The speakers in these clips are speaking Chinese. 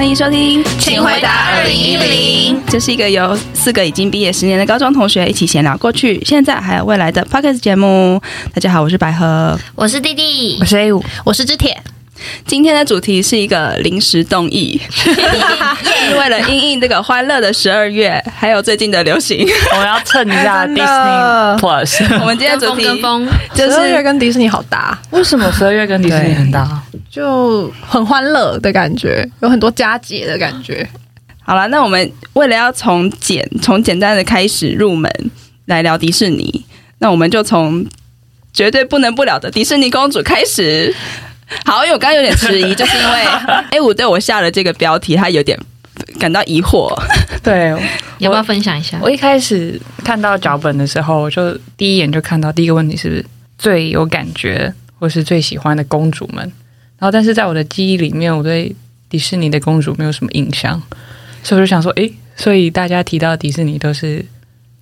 欢迎收听，请回答二零一零。这是一个由四个已经毕业十年的高中同学一起闲聊过去、现在还有未来的 Podcast 节目。大家好，我是百合，我是弟弟，我是 A 五，我是知铁。今天的主题是一个临时动议，是为了应应这个欢乐的十二月，还有最近的流行，我们要蹭一下 Disney Plus。我们今天的主题就是十二月跟迪士尼好搭，为什么十二月跟迪士尼很搭？就很欢乐的感觉，有很多佳节的感觉。好了，那我们为了要从简从简单的开始入门来聊迪士尼，那我们就从绝对不能不了的迪士尼公主开始。好，因为我刚刚有点迟疑，就是因为 A 五对我下了这个标题，他有点感到疑惑。对，要不要分享一下？我一开始看到脚本的时候，就第一眼就看到第一个问题是不是最有感觉或是最喜欢的公主们。然后，但是在我的记忆里面，我对迪士尼的公主没有什么印象，所以我就想说，诶，所以大家提到迪士尼都是。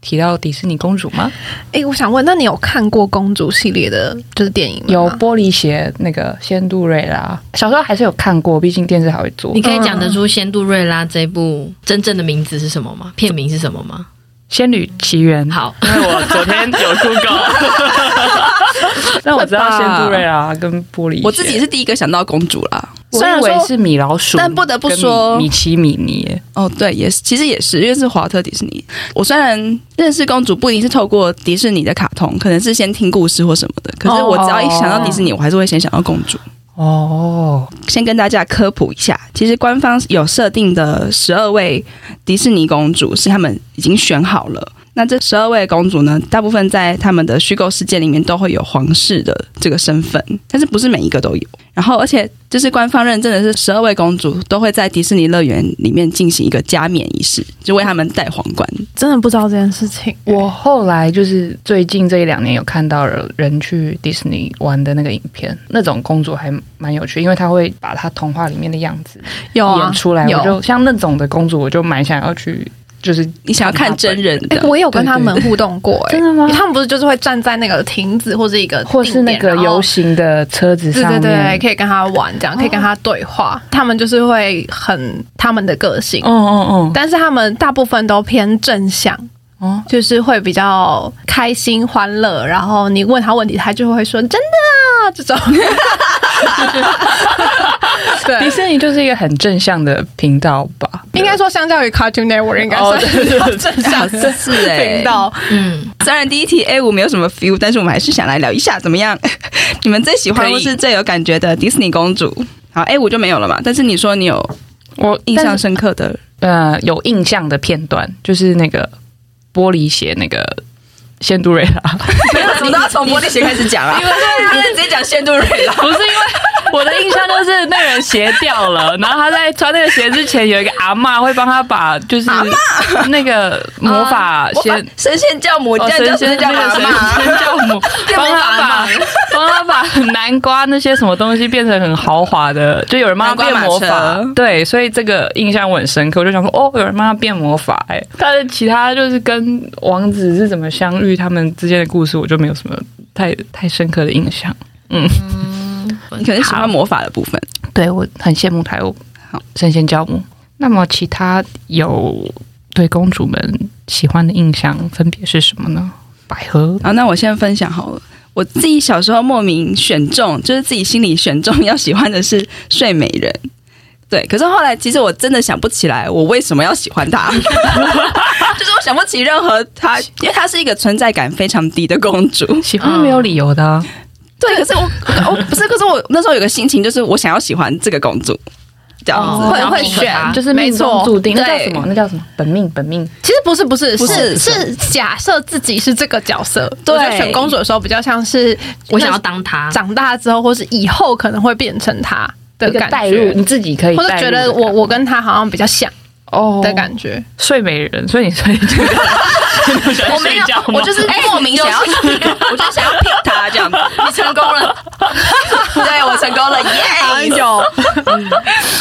提到迪士尼公主吗？哎，我想问，那你有看过公主系列的，就是电影吗？有玻璃鞋那个仙杜瑞拉，小时候还是有看过，毕竟电视还会做。你可以讲得出仙杜瑞拉这部真正的名字是什么吗？片名是什么吗？仙女奇缘。好，因为我昨天有 Google。那我知道仙杜瑞拉跟玻璃，我自己是第一个想到公主啦。我以为是米老鼠，但不得不说米奇米妮。哦，对，也是，其实也是，因为是华特迪士尼。我虽然认识公主不一定是透过迪士尼的卡通，可能是先听故事或什么的，可是我只要一想到迪士尼，我还是会先想到公主。哦，先跟大家科普一下，其实官方有设定的十二位迪士尼公主是他们已经选好了。那这十二位公主呢，大部分在他们的虚构世界里面都会有皇室的这个身份，但是不是每一个都有。然后，而且就是官方认证的是十二位公主都会在迪士尼乐园里面进行一个加冕仪式，就为他们戴皇冠。真的不知道这件事情。我后来就是最近这一两年有看到人去迪士尼玩的那个影片，那种公主还蛮有趣，因为她会把她童话里面的样子演出来。我就像那种的公主，我就蛮想要去。就是你想要看真人的，我也有跟他们互动过，哎，真的吗？他们不是就是会站在那个亭子或者一个，或是那个游行的车子上面，对对对，可以跟他玩，这样可以跟他对话。他们就是会很他们的个性，嗯嗯嗯，但是他们大部分都偏正向，哦，就是会比较开心欢乐。然后你问他问题，他就会说真的啊这种。对，迪士尼就是一个很正向的频道吧。应该说，相较于 Cartoon Network，应该是比较正向的频道。嗯，虽然第一题 A 五没有什么 feel，但是我们还是想来聊一下，怎么样？你们最喜欢或是最有感觉的迪士尼公主？好，A 五就没有了嘛。但是你说你有我印象深刻的，呃，有印象的片段，就是那个玻璃鞋那个。仙杜瑞拉，怎么都要从玻璃鞋开始讲啊？因为他直接讲仙度瑞拉，不是因为我的印象就是那个人鞋掉了，然后他在穿那个鞋之前有一个阿嬷会帮他把就是那个魔法仙神仙教母，神仙教阿嬷，神仙教母帮他把帮他把南瓜那些什么东西变成很豪华的，就有人帮他变魔法，对，所以这个印象我很深刻，我就想说哦，有人帮他变魔法，哎，但是其他就是跟王子是怎么相遇。他们之间的故事，我就没有什么太太深刻的印象。嗯，你可能喜欢魔法的部分，对，我很羡慕台湾好神仙教母。那么，其他有对公主们喜欢的印象分别是什么呢？百合啊，那我先分享好了。我自己小时候莫名选中，就是自己心里选中要喜欢的是睡美人。对，可是后来其实我真的想不起来，我为什么要喜欢她。就是我想不起任何她，因为她是一个存在感非常低的公主，喜欢没有理由的、啊。对，可是我我不是，可是我那时候有个心情，就是我想要喜欢这个公主，这样子会会选，就是命中注定。那叫什么？那叫什么？本命本命？其实不是，不是，不是是假设自己是这个角色。对，选公主的时候比较像是我想要当她，长大之后或是以后可能会变成她的感觉。你自己可以，或者觉得我我跟他好像比较像。哦。的感觉，睡美人，所以你睡这个，我没有，我就是莫名想要，我就想要 pick 他这样子，你成功了，对我成功了，耶！有，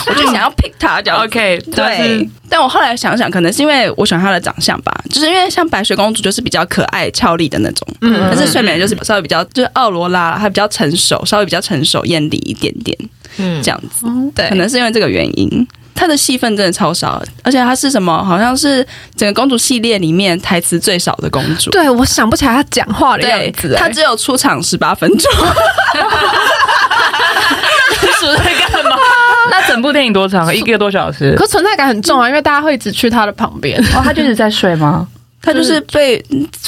我就想要 pick 他这样，OK，对。但我后来想想，可能是因为我喜欢他的长相吧，就是因为像白雪公主就是比较可爱俏丽的那种，嗯，但是睡美人就是稍微比较，就是奥罗拉，她比较成熟，稍微比较成熟艳丽一点点，嗯，这样子，对，可能是因为这个原因。她的戏份真的超少，而且她是什么？好像是整个公主系列里面台词最少的公主。对，我想不起来她讲话的样子，她只有出场十八分钟。是在干嘛？那整部电影多长？一个多小时。可存在感很重啊，因为大家会一直去她的旁边。哦，她就一直在睡吗？她就是被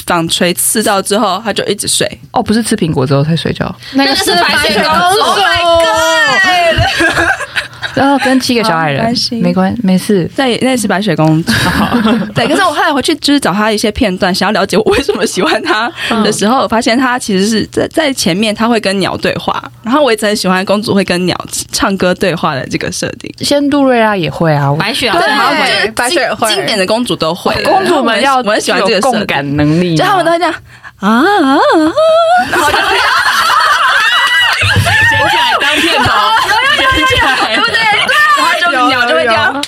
纺锤刺到之后，她就一直睡。哦，不是吃苹果之后才睡觉。那个是白雪公主。Oh my god！然后跟七个小矮人没关系，没事。那那是白雪公主，对。可是我后来回去就是找他一些片段，想要了解我为什么喜欢他的时候，我发现他其实是在在前面他会跟鸟对话，然后我一直很喜欢公主会跟鸟唱歌对话的这个设定。仙杜瑞拉也会啊，白雪对，白雪会，经典的公主都会。公主们要我很喜欢这个共感能力，就他们都会这样啊啊啊，然后就 捡起来当片头，捡起来。对不对？然后鸟就会这样，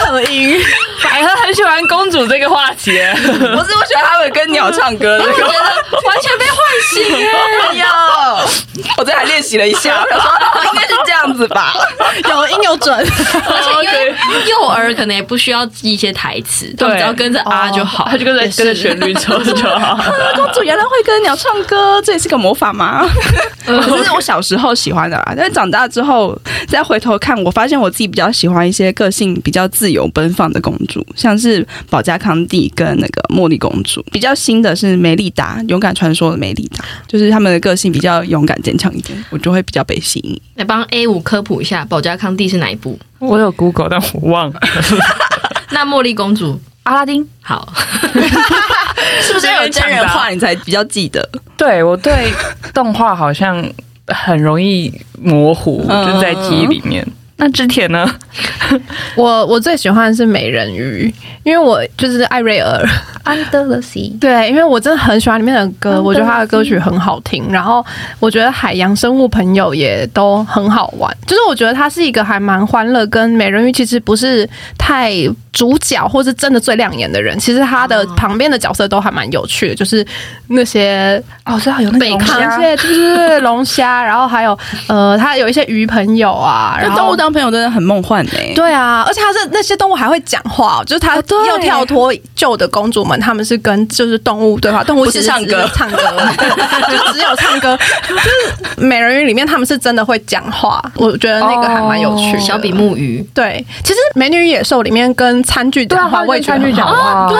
合音。百合很喜欢公主这个话题，不是我喜欢他们跟鸟唱歌，我觉得完全被唤醒哎呦！我这还练习了一下，我 说应该是这样子吧，有音有准，而且因为幼儿可能也不需要记一些台词，对，只要跟着啊就好，他就跟着跟着旋律走就好。公主原来会跟鸟唱歌，这也是个魔法吗？这是我小时候喜欢的啦，但是长大之后再回头看，我发现我自己比较喜欢一些个性比较自由奔放的公主，像是保加康帝跟那个茉莉公主。比较新的是梅丽达，勇敢传说的梅丽达，就是他们的个性比较勇敢坚强一点，我就会比较被吸引。来帮 A 五科普一下，宝嘉康蒂是哪一部？我有 Google，但我忘了。那茉莉公主，阿拉丁，好，是不是有真人化你才比较记得？对，我对动画好像很容易模糊，就在记忆里面。那之前呢？我我最喜欢的是美人鱼，因为我就是艾瑞尔。Under the Sea。对，因为我真的很喜欢里面的歌，我觉得他的歌曲很好听。然后我觉得海洋生物朋友也都很好玩，就是我觉得他是一个还蛮欢乐，跟美人鱼其实不是太主角或是真的最亮眼的人。其实他的旁边的角色都还蛮有趣的，就是那些哦，知道有那个龙虾，就是龙虾，然后还有呃，他有一些鱼朋友啊，然后动物当朋友真的很梦幻哎。对啊，而且它是那些动物还会讲话，就是它又跳脱旧的公主们。他们是跟就是动物对话，动物 是唱歌，唱歌 就只有唱歌。就是美人鱼里面，他们是真的会讲话，我觉得那个还蛮有趣。小比目鱼，对，其实美女与野兽里面跟餐具讲话，我也餐具讲话，对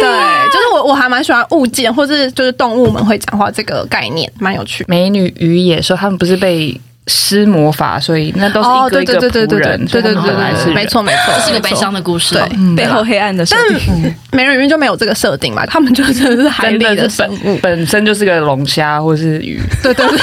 对，就是我我还蛮喜欢物件或是就是动物们会讲话这个概念，蛮有趣。美女与野兽，他们不是被。施魔法，所以那都是一个一个仆人，对对对对对，没错没错，这是一个悲伤的故事，对，背后黑暗的设定。但 美人鱼就没有这个设定嘛，他们就真的是海里的生物，本身就是个龙虾或是鱼，对 对对，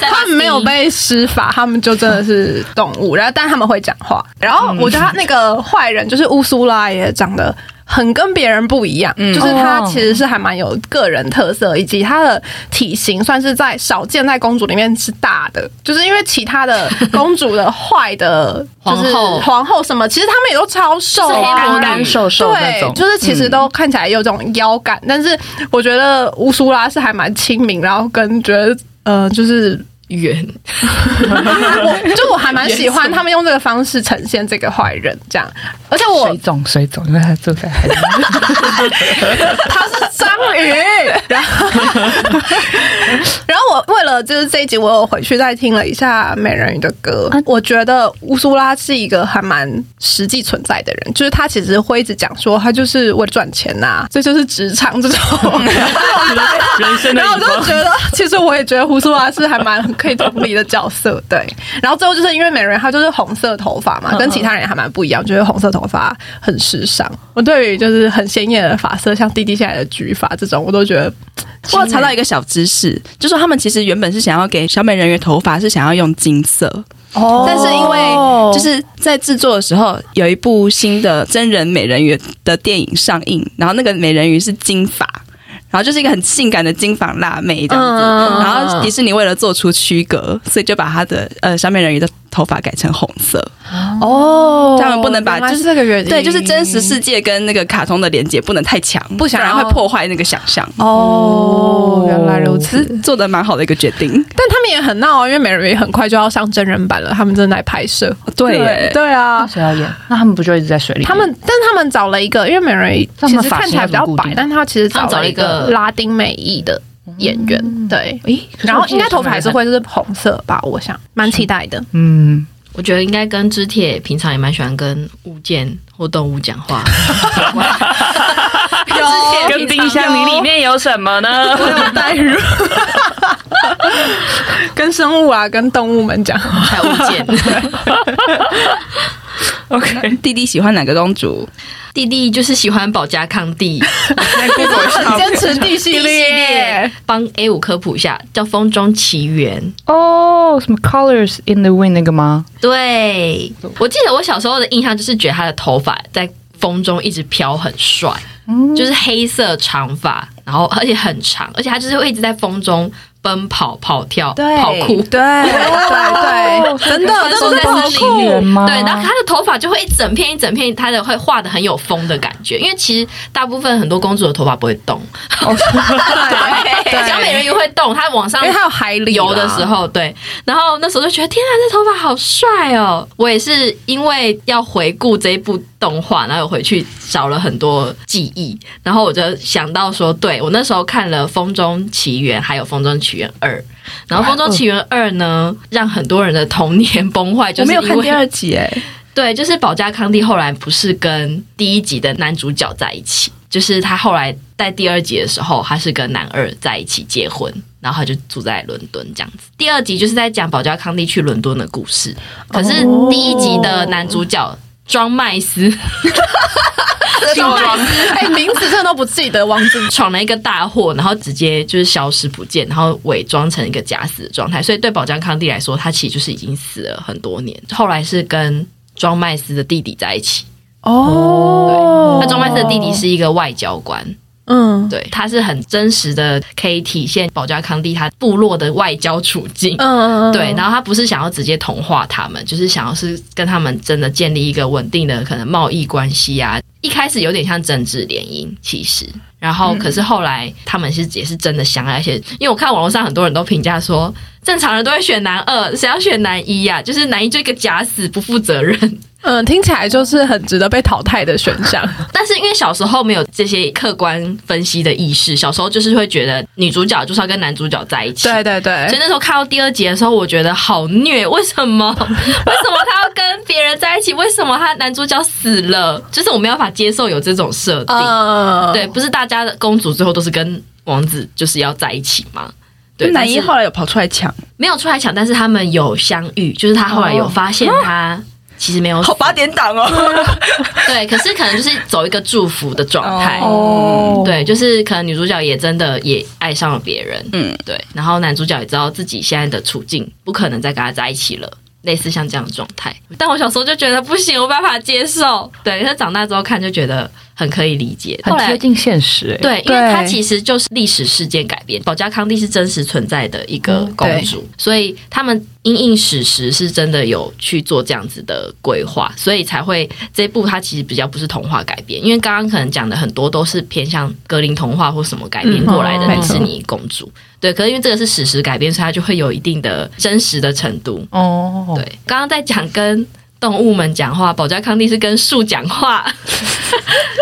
他们没有被施法，他们就真的是动物，然后但他们会讲话，然后我觉得他那个坏人就是乌苏拉也长得。很跟别人不一样，嗯、就是他其实是还蛮有个人特色，以及他的体型算是在少见在公主里面是大的，就是因为其他的公主的坏的，就是皇后。什么，其实他们也都超瘦，干干瘦瘦对，就是其实都看起来有这种腰感，嗯、但是我觉得乌苏拉是还蛮亲民，然后跟觉得呃就是。圆，就我还蛮喜欢他们用这个方式呈现这个坏人，这样。而且我水肿水肿，因为他住在海里，他是章鱼。然后，然后我为了就是这一集，我有回去再听了一下美人鱼的歌。我觉得乌苏拉是一个还蛮实际存在的人，就是他其实会一直讲说他就是为了赚钱呐、啊，这就是职场这种。然后我就觉得，其实我也觉得乌苏拉是还蛮。可以同理的角色，对。然后最后就是因为美人鱼她就是红色头发嘛，跟其他人也还蛮不一样，觉得红色头发很时尚。我对于就是很鲜艳的发色，像弟弟现在的橘发这种，我都觉得。我查到一个小知识，就是他们其实原本是想要给小美人鱼头发是想要用金色哦，但是因为就是在制作的时候有一部新的真人美人鱼的电影上映，然后那个美人鱼是金发。然后就是一个很性感的金发辣妹这样子，然后迪士尼为了做出区隔，所以就把他的呃小美人鱼的头发改成红色。哦，他们不能把就是这个原因，对，就是真实世界跟那个卡通的连接不能太强，不想然会破坏那个想象。哦，原来如此，做的蛮好的一个决定。但他们也很闹啊，因为美人鱼很快就要上真人版了，他们正在拍摄。对对啊，谁要演？那他们不就一直在水里？他们，但他们找了一个，因为美人鱼其实看起来比较白，但他其实找了一个拉丁美裔的演员。对，诶，然后应该头发还是会是红色吧？我想，蛮期待的。嗯。我觉得应该跟知铁平常也蛮喜欢跟物件或动物讲话。有跟冰箱里里面有什么呢？我有带入，跟生物啊，跟动物们讲话。还有物件。OK，弟弟喜欢哪个公主？弟弟就是喜欢保加康蒂，坚持弟系列，帮 A 五科普一下，叫《风中奇缘》哦，什么 Colors in the Wind 那个吗？对，我记得我小时候的印象就是觉得他的头发在风中一直飘，很帅，嗯，就是黑色长发，然后而且很长，而且他就是会一直在风中。奔跑、跑跳、跑酷，对对 对，真的，跑酷吗？对，然后他的头发就会一整片一整片，他的会画的很有风的感觉。因为其实大部分很多公主的头发不会动，哦、对，对，小美人鱼会动，她往上，因为她有海里游的时候，对。然后那时候就觉得，天啊，这头发好帅哦！我也是因为要回顾这一部动画，然后回去找了很多记忆，然后我就想到说，对，我那时候看了《风中奇缘》，还有《风中奇缘》。二，然后《风中奇缘二》呢，让很多人的童年崩坏，就是因为我没有看第二集哎，对，就是保加康帝后来不是跟第一集的男主角在一起，就是他后来在第二集的时候，他是跟男二在一起结婚，然后他就住在伦敦这样子。第二集就是在讲保加康帝去伦敦的故事，可是第一集的男主角庄麦斯。庄麦斯，哎，名字真的都不记得，王子 闯了一个大祸，然后直接就是消失不见，然后伪装成一个假死的状态。所以对宝江康帝来说，他其实就是已经死了很多年。后来是跟庄麦斯的弟弟在一起。哦，对，那庄麦斯的弟弟是一个外交官。嗯，对，他是很真实的，可以体现保加康帝他部落的外交处境。嗯嗯嗯，对，然后他不是想要直接同化他们，就是想要是跟他们真的建立一个稳定的可能贸易关系啊。一开始有点像政治联姻，其实，然后可是后来他们是也是真的相爱，而且因为我看网络上很多人都评价说，正常人都会选男二，谁要选男一呀？就是男一就一个假死，不负责任。嗯，听起来就是很值得被淘汰的选项。但是因为小时候没有这些客观分析的意识，小时候就是会觉得女主角就是要跟男主角在一起。对对对。所以那时候看到第二集的时候，我觉得好虐。为什么？为什么他要跟别人在一起？为什么他男主角死了？就是我没有办法接受有这种设定。Uh... 对，不是大家的公主最后都是跟王子就是要在一起吗？对，男一后来有跑出来抢，没有出来抢，但是他们有相遇，就是他后来有发现他。Oh. 其实没有好八点档哦，对，可是可能就是走一个祝福的状态。哦，对，就是可能女主角也真的也爱上了别人，嗯，对，然后男主角也知道自己现在的处境不可能再跟他在一起了，类似像这样的状态。但我小时候就觉得不行，我没办法接受，对，可是长大之后看就觉得。很可以理解，很贴近现实，欸。对，因为它其实就是历史事件改编。保加康帝是真实存在的一个公主，嗯、所以他们因应史实是真的有去做这样子的规划，所以才会这一部它其实比较不是童话改编。因为刚刚可能讲的很多都是偏向格林童话或什么改编过来的迪士尼公主，嗯，对。可是因为这个是史实改编，所以它就会有一定的真实的程度。哦，对。刚刚在讲跟。动物们讲话，保加康帝是跟树讲话，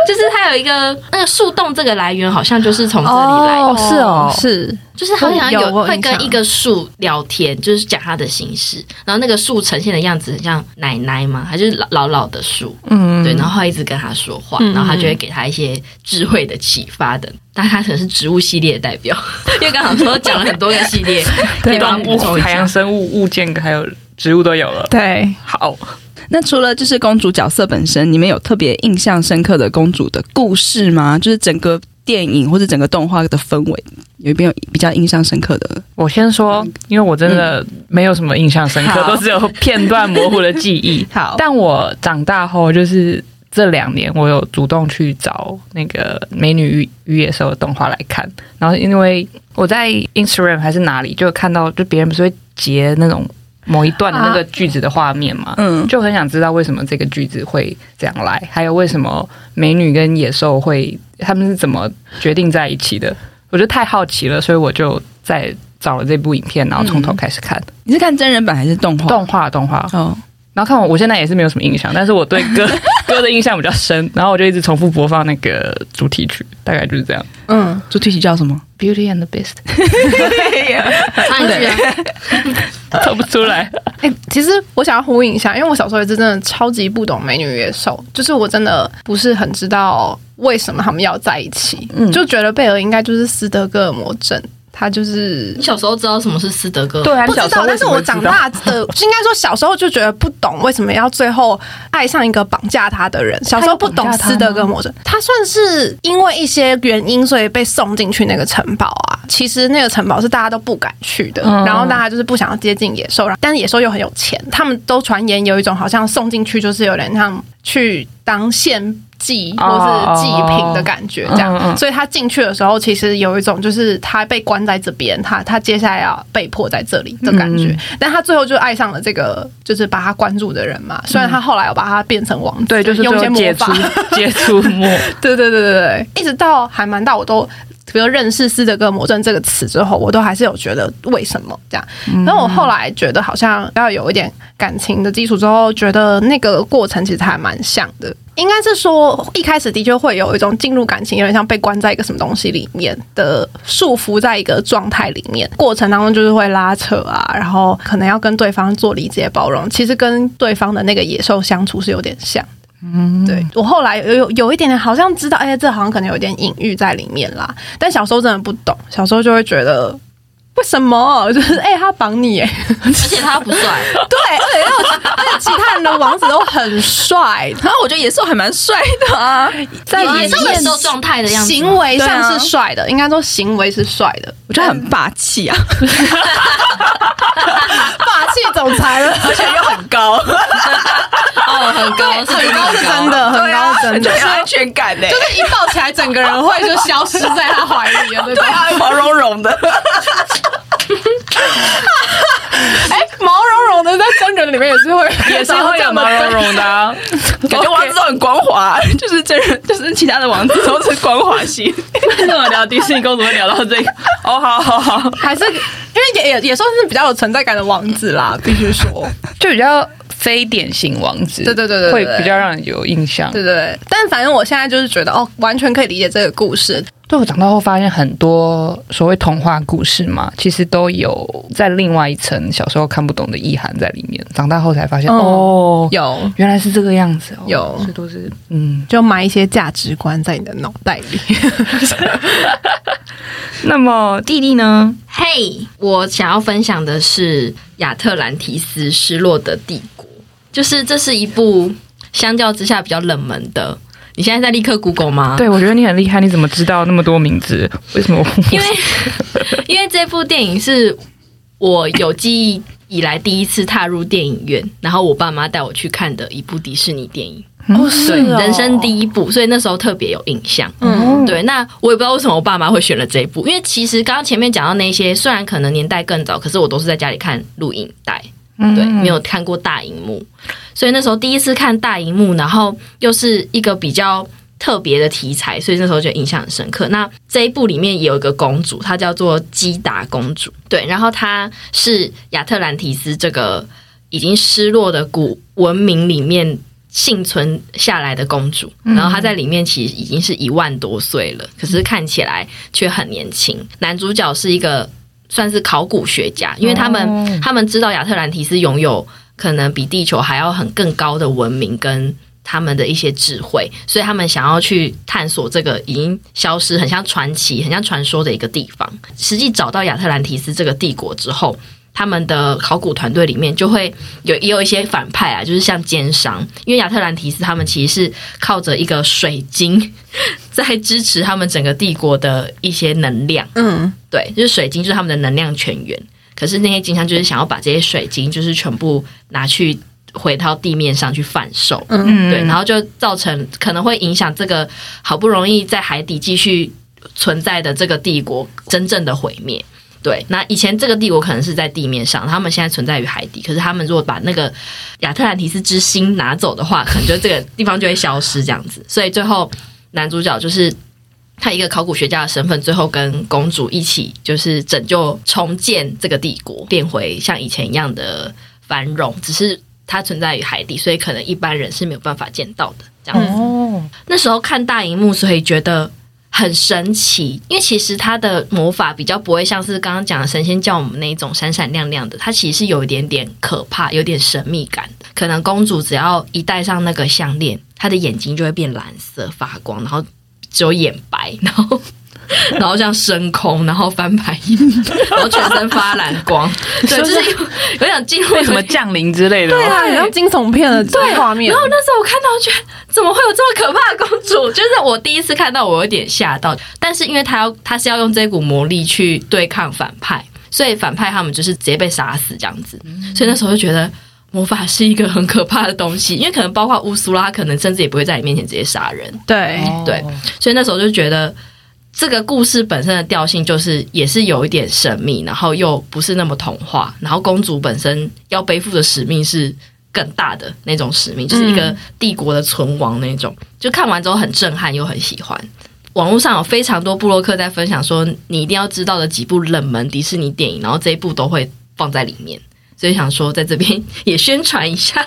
就是它有一个那个树洞，这个来源好像就是从这里来的。哦，是哦，是，就是好像有会跟一个树聊天，就是讲他的心事，然后那个树呈现的样子很像奶奶嘛？还是老老老的树？嗯，对，然后他一直跟他说话，然后他就会给他一些智慧的启发的。但他可能是植物系列的代表，因为刚好说讲了很多个系列，对，动物、海洋生物、物件还有植物都有了。对，好。那除了就是公主角色本身，你们有特别印象深刻的公主的故事吗？就是整个电影或者整个动画的氛围，有没有比较印象深刻的？我先说，因为我真的没有什么印象深刻，嗯、都只有片段模糊的记忆。好，但我长大后，就是这两年，我有主动去找那个《美女与野兽》的动画来看。然后，因为我在 Instagram 还是哪里，就看到，就别人不是会截那种。某一段的那个句子的画面嘛，嗯，就很想知道为什么这个句子会这样来，还有为什么美女跟野兽会他们是怎么决定在一起的？我觉得太好奇了，所以我就在找了这部影片，然后从头开始看。嗯、你是看真人版还是动画？动画，动画。哦，然后看我，我现在也是没有什么印象，但是我对歌 歌的印象比较深，然后我就一直重复播放那个主题曲，大概就是这样。嗯，主题曲叫什么？Beauty and the Beast，唱一句啊，唱不出来。哎、欸，其实我想要呼应一下，因为我小时候也是真的超级不懂美女野兽，就是我真的不是很知道为什么他们要在一起，嗯、就觉得贝尔应该就是斯德哥尔摩症。他就是你小时候知道什么是斯德哥摩？对啊，不知道。但是我长大的 应该说小时候就觉得不懂为什么要最后爱上一个绑架他的人。小时候不懂斯德哥尔摩症，他算是因为一些原因，所以被送进去那个城堡啊。其实那个城堡是大家都不敢去的，然后大家就是不想要接近野兽，但是野兽又很有钱，他们都传言有一种好像送进去就是有点像去当献祭或是祭品的感觉，这样，所以他进去的时候，其实有一种就是他被关在这边，他他接下来要被迫在这里的感觉，但他最后就爱上了这个就是把他关注的人嘛。虽然他后来有把他变成王子，对，就是用一些魔法。解除魔，对对对对对，一直到还蛮大，我都比如认识斯德哥尔摩症这个词之后，我都还是有觉得为什么这样。然后我后来觉得好像要有一点感情的基础之后，觉得那个过程其实还蛮像的。应该是说，一开始的确会有一种进入感情，有点像被关在一个什么东西里面的束缚，在一个状态里面，过程当中就是会拉扯啊，然后可能要跟对方做理解包容。其实跟对方的那个野兽相处是有点像。嗯，对，我后来有有有一点点好像知道，哎，这好像可能有点隐喻在里面啦。但小时候真的不懂，小时候就会觉得。为什么？就是哎、欸，他绑你哎，而且他不帅，对，而且而且其他人的王子都很帅，然后我觉得野兽还蛮帅的啊，在野兽的状态的样子，行为上是帅的，应该说行为是帅的，我觉得很霸气啊，霸气总裁了，而且又很高，哦，很高，很高是真的，很高。是真的，有安全感呢，就是一抱起来，整个人会就消失在他怀里了，对啊，毛茸茸的。哎、欸，毛茸茸的在真人里面也是会，也是会有毛茸茸的、啊，感觉王子都很光滑，就是真人，就是其他的王子都是光滑型。那么聊迪士尼公主会聊到这个？哦，好好好，还是因为也也也算是比较有存在感的王子啦，必须说，就比较非典型王子。对对对对，会比较让人有印象。对对对，但反正我现在就是觉得，哦，完全可以理解这个故事。对，我长大后发现很多所谓童话故事嘛，其实都有在另外一层小时候看不懂的意涵在里面。长大后才发现，哦，哦有原来是这个样子，哦，有，这都是嗯，就埋一些价值观在你的脑袋里。那么弟弟呢？嘿，hey, 我想要分享的是《亚特兰提斯失落的帝国》，就是这是一部相较之下比较冷门的。你现在在立刻 Google 吗？对，我觉得你很厉害，你怎么知道那么多名字？为什么？因为 因为这部电影是我有记忆以来第一次踏入电影院，然后我爸妈带我去看的一部迪士尼电影，哦，是哦，人生第一部，所以那时候特别有印象。嗯，对，那我也不知道为什么我爸妈会选了这一部，因为其实刚刚前面讲到那些，虽然可能年代更早，可是我都是在家里看录影带。对，没有看过大荧幕，所以那时候第一次看大荧幕，然后又是一个比较特别的题材，所以那时候就印象很深刻。那这一部里面也有一个公主，她叫做基达公主，对，然后她是亚特兰提斯这个已经失落的古文明里面幸存下来的公主，然后她在里面其实已经是一万多岁了，可是看起来却很年轻。男主角是一个。算是考古学家，因为他们、oh. 他们知道亚特兰提斯拥有可能比地球还要很更高的文明跟他们的一些智慧，所以他们想要去探索这个已经消失、很像传奇、很像传说的一个地方。实际找到亚特兰提斯这个帝国之后，他们的考古团队里面就会有也有一些反派啊，就是像奸商，因为亚特兰提斯他们其实是靠着一个水晶 在支持他们整个帝国的一些能量。嗯，对，就是水晶就是他们的能量泉源。可是那些奸商就是想要把这些水晶就是全部拿去回到地面上去贩售。嗯，对，然后就造成可能会影响这个好不容易在海底继续存在的这个帝国真正的毁灭。对，那以前这个帝国可能是在地面上，他们现在存在于海底。可是他们如果把那个亚特兰提斯之心拿走的话，可能就这个地方就会消失这样子。所以最后男主角就是他一个考古学家的身份，最后跟公主一起就是拯救重建这个帝国，变回像以前一样的繁荣。只是它存在于海底，所以可能一般人是没有办法见到的这样子。哦，那时候看大荧幕，所以觉得。很神奇，因为其实它的魔法比较不会像是刚刚讲的神仙教我们那种闪闪亮亮的，它其实是有一点点可怕，有点神秘感的。可能公主只要一戴上那个项链，她的眼睛就会变蓝色发光，然后只有眼白，然后。然后这样升空，然后翻白眼，然后全身发蓝光，对，就是有有点进入什么降临之类的，对啊，很像惊悚片的画面。然后那时候我看到，觉得怎么会有这么可怕的公主？就是我第一次看到，我有点吓到。但是因为他要，他是要用这股魔力去对抗反派，所以反派他们就是直接被杀死这样子。所以那时候就觉得魔法是一个很可怕的东西，因为可能包括乌苏拉，可能甚至也不会在你面前直接杀人。对对，所以那时候就觉得。这个故事本身的调性就是也是有一点神秘，然后又不是那么童话，然后公主本身要背负的使命是更大的那种使命，就是一个帝国的存亡那种。就看完之后很震撼又很喜欢。网络上有非常多布洛克在分享说，你一定要知道的几部冷门迪士尼电影，然后这一部都会放在里面。所以想说，在这边 也宣传一下。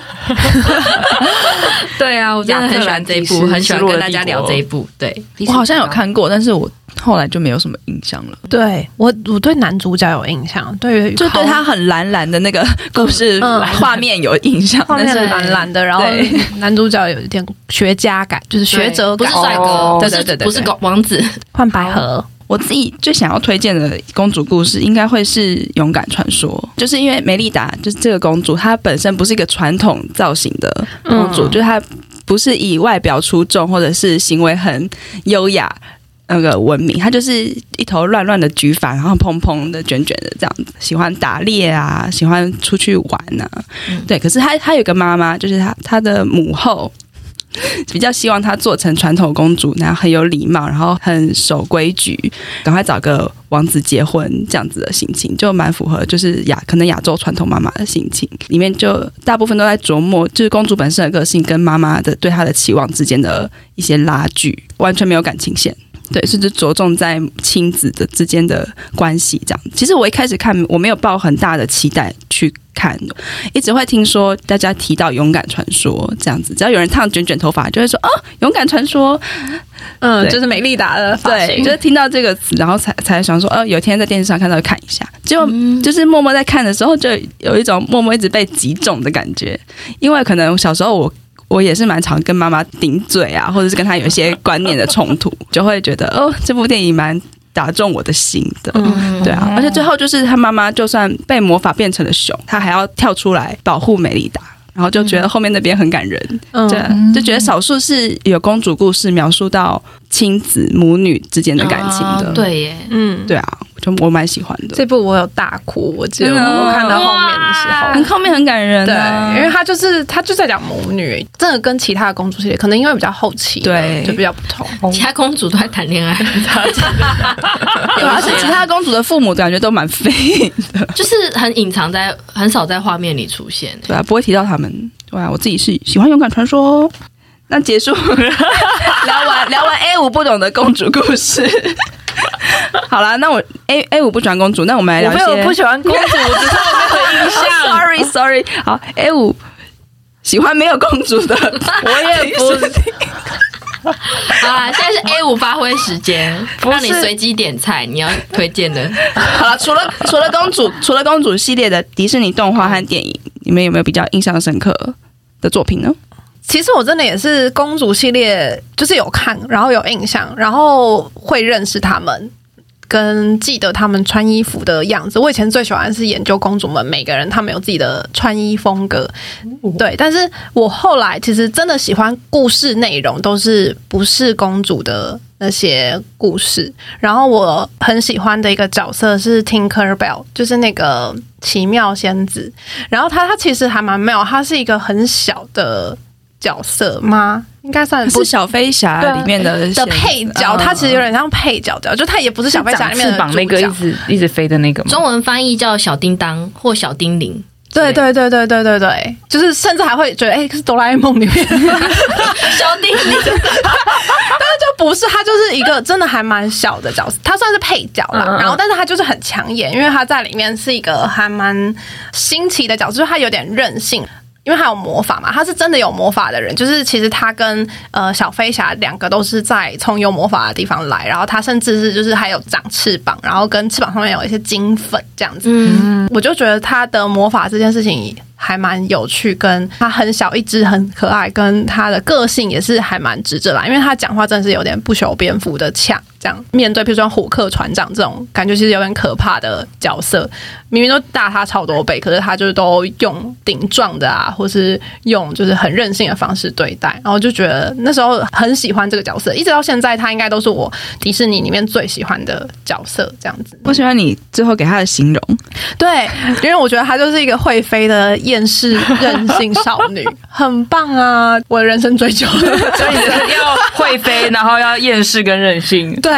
对啊，我真的很喜欢这一部，很喜欢跟大家聊这一部。对，我好像有看过，但是我后来就没有什么印象了。对我，我对男主角有印象，对，就对他很蓝蓝的那个故事画面有印象，画面是蓝蓝的。然后 男主角有一点学家感，就是学者感，不是帅哥，对对对对，不是王子，换白河。我自己最想要推荐的公主故事，应该会是《勇敢传说》，就是因为梅丽达就是这个公主，她本身不是一个传统造型的公主，嗯、就是她不是以外表出众或者是行为很优雅那个闻名，她就是一头乱乱的卷发，然后蓬蓬的卷卷的这样子，喜欢打猎啊，喜欢出去玩啊，嗯、对。可是她她有个妈妈，就是她她的母后。比较希望她做成传统公主，然后很有礼貌，然后很守规矩，赶快找个王子结婚这样子的心情，就蛮符合就是亚可能亚洲传统妈妈的心情。里面就大部分都在琢磨，就是公主本身的个性跟妈妈的对她的期望之间的一些拉锯，完全没有感情线。对，甚至着重在亲子的之间的关系这样。其实我一开始看，我没有抱很大的期待去看，一直会听说大家提到《勇敢传说》这样子，只要有人烫卷卷头发，就会说哦，《勇敢传说》，嗯，就是美丽达的发型，对，就是听到这个词，然后才才想说，哦，有一天在电视上看到，看一下，结果就是默默在看的时候，就有一种默默一直被击中的感觉，因为可能小时候我。我也是蛮常跟妈妈顶嘴啊，或者是跟她有一些观念的冲突，就会觉得哦，这部电影蛮打中我的心的，嗯、对啊，而且最后就是她妈妈就算被魔法变成了熊，她还要跳出来保护美丽达。然后就觉得后面那边很感人，嗯、对，就觉得少数是有公主故事描述到亲子母女之间的感情的，哦、对耶，嗯，对啊，就我蛮喜欢的。这部我有大哭，我记得我看到后面的时候，很后面很感人，啊，对，因为他就是他就在讲母女，真的跟其他的公主系列可能因为比较后期，对，就比较不同。其他公主都在谈恋爱，而且其他公主的父母感觉都蛮废的，就是很隐藏在很少在画面里出现，对啊，不会提到他们。对啊，我自己是喜欢勇敢传说。那结束 聊完聊完 A 五不懂的公主故事，好了，那我 A A 五不喜欢公主，那我们来聊一些。我没有不喜欢公主，只是我没有印象。Sorry Sorry，好 A 五喜欢没有公主的，我也不是。啊，现在是 A 五发挥时间，让你随机点菜，你要推荐的。好了，除了除了公主，除了公主系列的迪士尼动画和电影。你们有没有比较印象深刻的作品呢？其实我真的也是公主系列，就是有看，然后有印象，然后会认识他们，跟记得他们穿衣服的样子。我以前最喜欢是研究公主们，每个人他们有自己的穿衣风格，对。但是我后来其实真的喜欢故事内容，都是不是公主的。那些故事，然后我很喜欢的一个角色是 Tinkerbell，就是那个奇妙仙子。然后她她其实还蛮妙，她是一个很小的角色吗？应该算是小飞侠里面的的配角，他其实有点像配角角，就他也不是小飞侠里面的翅膀那个一直一直飞的那个吗？中文翻译叫小叮当或小叮铃。对对对对对对对，就是甚至还会觉得，哎，是哆啦 A 梦里面 小叮铃，但是就不是，他就是一个真的还蛮小的角色，他算是配角啦。然后，但是他就是很抢眼，因为他在里面是一个还蛮新奇的角色，就是他有点任性。因为他有魔法嘛，他是真的有魔法的人。就是其实他跟呃小飞侠两个都是在从有魔法的地方来，然后他甚至是就是还有长翅膀，然后跟翅膀上面有一些金粉这样子。嗯，我就觉得他的魔法这件事情。还蛮有趣，跟他很小一只很可爱，跟他的个性也是还蛮直着啦。因为他讲话真的是有点不修边幅的呛，这样面对比如说虎克船长这种感觉其实有点可怕的角色，明明都大他超多倍，可是他就是都用顶撞的啊，或是用就是很任性的方式对待，然后就觉得那时候很喜欢这个角色，一直到现在他应该都是我迪士尼里面最喜欢的角色，这样子。我喜欢你最后给他的形容，对，因为我觉得他就是一个会飞的。厌世任性少女，很棒啊！我的人生追求，所以你要会飞，然后要厌世跟任性，对。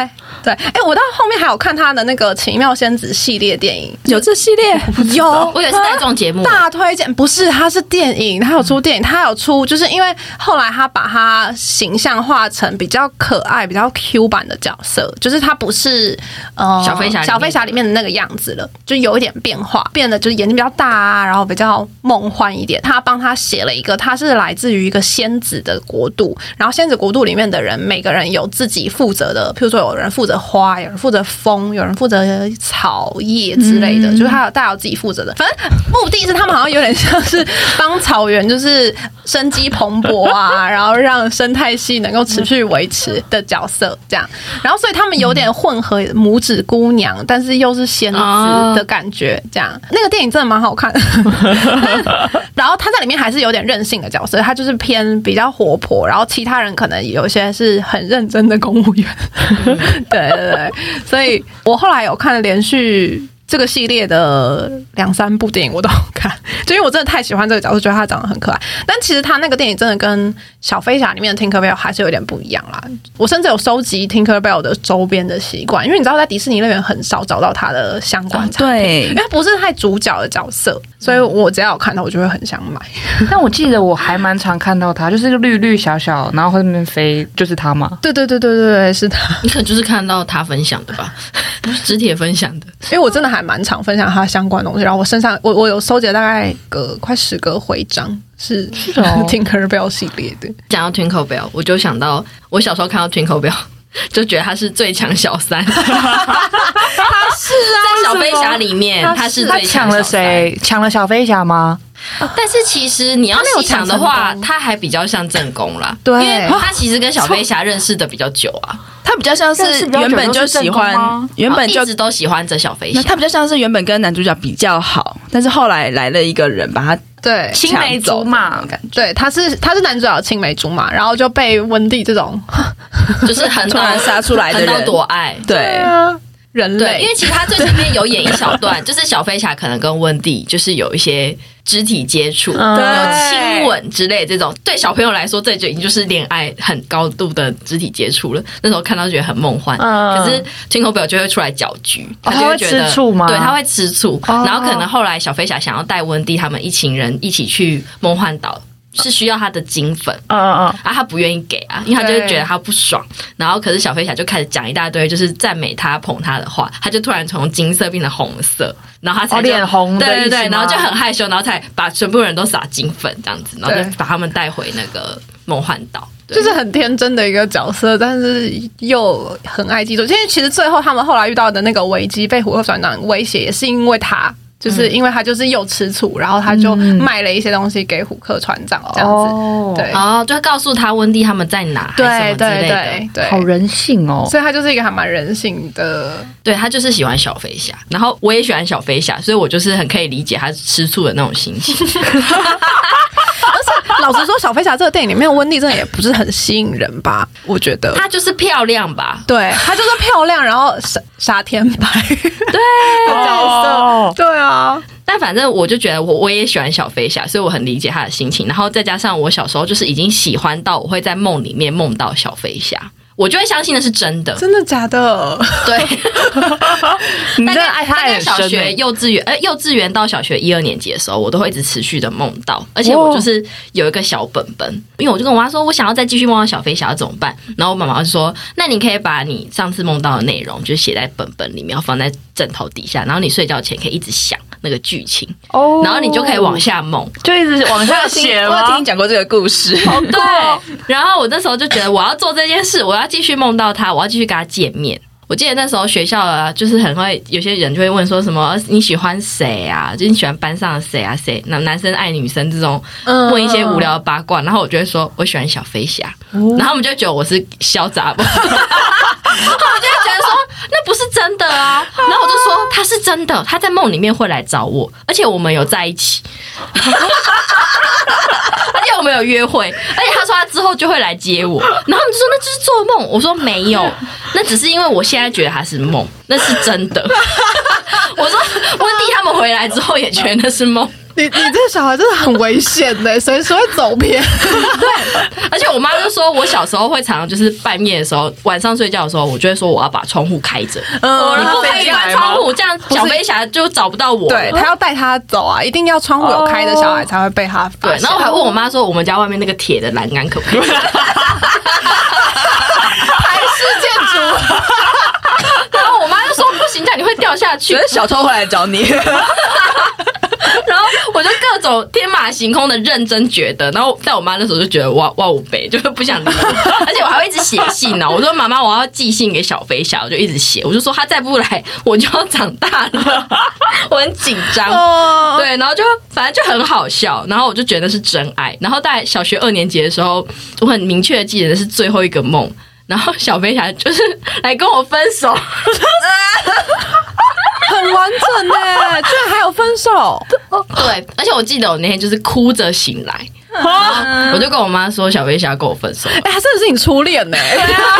对，哎、欸，我到后面还有看他的那个《奇妙仙子》系列电影，有这系列？有，我以为是大众节目，大推荐。不是，他是电影，他有出电影，他有出，就是因为后来他把他形象化成比较可爱、比较 Q 版的角色，就是他不是呃小飞侠小飞侠里面的那个样子了，就有一点变化，变得就是眼睛比较大啊，然后比较梦幻一点。他帮他写了一个，他是来自于一个仙子的国度，然后仙子国度里面的人，每个人有自己负责的，譬如说有人负责。花，有人负责风，有人负责草叶之类的，嗯、就是他有大家有自己负责的。反正目的是他们好像有点像是帮草原就是生机蓬勃啊，然后让生态系能够持续维持的角色这样。然后所以他们有点混合拇指姑娘，但是又是仙子的感觉这样。那个电影真的蛮好看的。然后他在里面还是有点任性的角色，他就是偏比较活泼，然后其他人可能有些是很认真的公务员。对。对对，所以我后来有看连续这个系列的两三部电影，我都好看，就因为我真的太喜欢这个角色，觉得他长得很可爱。但其实他那个电影真的跟小飞侠里面的 Tinkerbell 还是有点不一样啦。我甚至有收集 Tinkerbell 的周边的习惯，因为你知道在迪士尼乐园很少找到他的相关产品，对，因为他不是太主角的角色，所以我只要有看到，我就会很想买。但我记得我还蛮常看到他，就是绿绿小小，然后后面飞，就是他吗？对对对对对，是他。你可能就是看到他分享的吧，不是直铁分享的，因为我真的还。还蛮常分享他相关的东西，然后我身上我我有收集了大概个快十个徽章，是 Tinkerbell 系列的。讲到 Tinkerbell，我就想到我小时候看到 Tinkerbell，就觉得他是最强小三。他是啊，在小飞侠里面，他是最强抢了谁？抢了小飞侠吗？但是其实你要细想的话，他还比较像正宫啦。对，因为他其实跟小飞侠认识的比较久啊。他比较像是原本就喜欢，原本就一直都喜欢着小飞侠。他比较像是原本跟男主角比较好，但是后来来了一个人把他对青梅竹马感觉。对，他是他是男主角青梅竹马，然后就被温蒂这种 就是很突然杀出来的人多爱。对。人类，对，因为其实他最前面有演一小段，就是小飞侠可能跟温蒂就是有一些肢体接触，有亲吻之类这种，对小朋友来说，这就已经就是恋爱很高度的肢体接触了。那时候看到觉得很梦幻，可是 Tinkerbell 就会出来搅局，他就会觉得，对，他会吃醋，然后可能后来小飞侠想要带温蒂他们一群人一起去梦幻岛。是需要他的金粉，嗯嗯嗯，啊，他不愿意给啊，因为他就会觉得他不爽。然后，可是小飞侠就开始讲一大堆，就是赞美他、捧他的话，他就突然从金色变成红色，然后他才脸红，对对对，然后就很害羞，然后才把全部人都撒金粉这样子，然后就把他们带回那个梦幻岛，就是很天真的一个角色，但是又很爱记住。因为其实最后他们后来遇到的那个危机，被虎克船长威胁，也是因为他。就是因为他就是又吃醋，然后他就卖了一些东西给虎克船长这样子，对，哦，就告诉他温蒂他们在哪，对对对对，好人性哦，所以他就是一个还蛮人性的，对，他就是喜欢小飞侠，然后我也喜欢小飞侠，所以我就是很可以理解他吃醋的那种心情。老实说，小飞侠这个电影里面，温蒂真的也不是很吸引人吧？我觉得她就是漂亮吧？对，她就是漂亮，然后傻傻天白，对，角色，对啊。但反正我就觉得我我也喜欢小飞侠，所以我很理解他的心情。然后再加上我小时候就是已经喜欢到我会在梦里面梦到小飞侠。我就会相信那是真的，真的假的？对，你真的爱他爱小学、幼稚园，呃，幼稚园到小学一二年级的时候，我都会一直持续的梦到，而且我就是有一个小本本，因为我就跟我妈说，我想要再继续梦到小飞侠怎么办？然后我妈妈就说，那你可以把你上次梦到的内容就写在本本里面，要放在枕头底下，然后你睡觉前可以一直想那个剧情，哦，然后你就可以往下梦，就一直往下 写。我听你讲过这个故事，好对。然后我那时候就觉得我要做这件事，我要。继续梦到他，我要继续跟他见面。我记得那时候学校啊，就是很会有些人就会问说什么你喜欢谁啊？就你喜欢班上的谁啊？谁？那男生爱女生这种问一些无聊的八卦，然后我就会说我喜欢小飞侠，然后他们就觉得我是小杂包，我就觉得说那不是真的啊。然后我就说他是真的，他在梦里面会来找我，而且我们有在一起。而且我们有约会，而且他说他之后就会来接我，然后你就说那就是做梦，我说没有，那只是因为我现在觉得他是梦，那是真的。我说温蒂他们回来之后也觉得那是梦。你你这个小孩真的很危险呢，随时会走偏。对，而且我妈就说，我小时候会常常就是半夜的时候，晚上睡觉的时候，我就会说我要把窗户开着。嗯，你不可以关窗户，这样小飞侠就找不到我。对，他要带他走啊，一定要窗户有开的小孩才会被他。对，然后我还问我妈说，我们家外面那个铁的栏杆可不可以？台式建筑。然后我你会掉下去。小偷会来找你。然后我就各种天马行空的认真觉得，然后在我妈那时候就觉得哇哇五倍，就是不想理我，而且我还会一直写信呢。我说妈妈，我要寄信给小飞侠，我就一直写，我就说他再不来，我就要长大了，我很紧张。对，然后就反正就很好笑，然后我就觉得是真爱。然后在小学二年级的时候，我很明确的记得是最后一个梦，然后小飞侠就是来跟我分手。很完整呢，居然还有分手。对，而且我记得我那天就是哭着醒来，我就跟我妈说小飞侠跟我分手。哎，他真的是你初恋呢？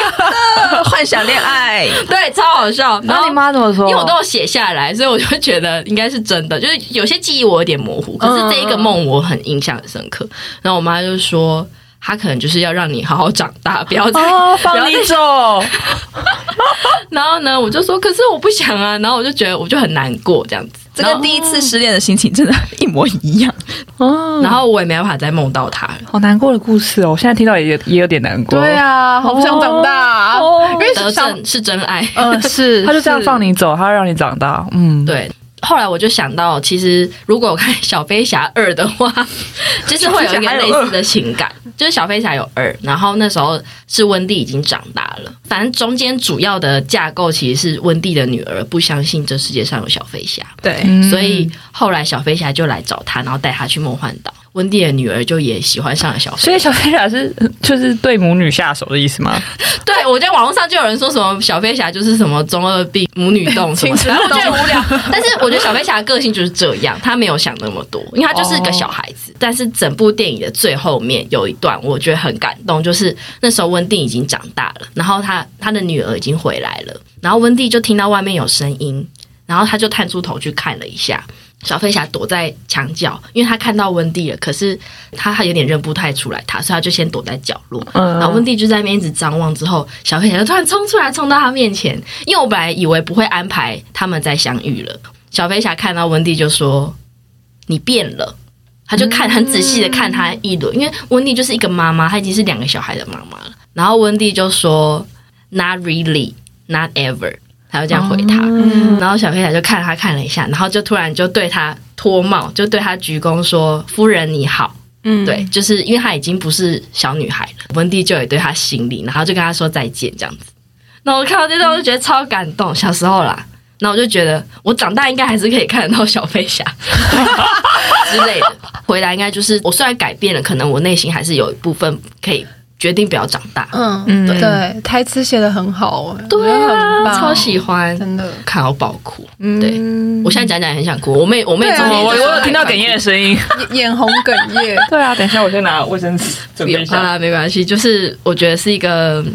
幻想恋爱，对，超好笑。然后你妈怎么说？因为我都有写下来，所以我就觉得应该是真的。就是有些记忆我有点模糊，可是这一个梦我很印象很深刻。然后我妈就说。他可能就是要让你好好长大，不要再、哦、放你走。然后呢，我就说，可是我不想啊。然后我就觉得，我就很难过这样子。这跟第一次失恋的心情真的，一模一样。哦。然后我也没办法再梦到他了。好难过的故事哦！我现在听到也也有点难过。对啊，好不想长大。哦。因为得正是真爱。嗯，是。他就这样放你走，他要让你长大。嗯，对。后来我就想到，其实如果我看《小飞侠二》的话，就是会有一个类似的情感，就是小飞侠有二，然后那时候是温蒂已经长大了，反正中间主要的架构其实是温蒂的女儿不相信这世界上有小飞侠，对，所以后来小飞侠就来找他，然后带他去梦幻岛。温蒂的女儿就也喜欢上了小飞侠，所以小飞侠是就是对母女下手的意思吗？对，我在网络上就有人说什么小飞侠就是什么中二病母女动 什么，然后我觉得无聊。但是我觉得小飞侠的个性就是这样，他没有想那么多，因为他就是个小孩子。但是整部电影的最后面有一段我觉得很感动，就是那时候温蒂已经长大了，然后他他的女儿已经回来了，然后温蒂就听到外面有声音，然后他就探出头去看了一下。小飞侠躲在墙角，因为他看到温蒂了，可是他还有点认不太出来他，所以他就先躲在角落。嗯、然后温蒂就在那边一直张望，之后小飞侠就突然冲出来，冲到他面前。因为我本来以为不会安排他们再相遇了，小飞侠看到温蒂就说：“你变了。”他就看很仔细的看他一轮，因为温蒂就是一个妈妈，她已经是两个小孩的妈妈了。然后温蒂就说：“Not really, not ever。”他就这样回他，嗯、然后小飞侠就看他看了一下，然后就突然就对他脱帽，就对他鞠躬说：“夫人你好。”嗯，对，就是因为他已经不是小女孩了。温蒂就也对他行礼，然后就跟他说再见这样子。那我看到这段，我就觉得超感动。小时候啦，那我就觉得我长大应该还是可以看得到小飞侠 之类的。回来应该就是我虽然改变了，可能我内心还是有一部分可以。决定不要长大。嗯嗯，对，对，台词写的很好，对啊，超喜欢，真的看好爆哭。嗯，对，我现在讲讲也很想哭。我妹，我妹昨天我我有听到哽咽的声音，眼红哽咽。对啊，等一下我先拿卫生纸准备一下。啊，没关系，就是我觉得是一个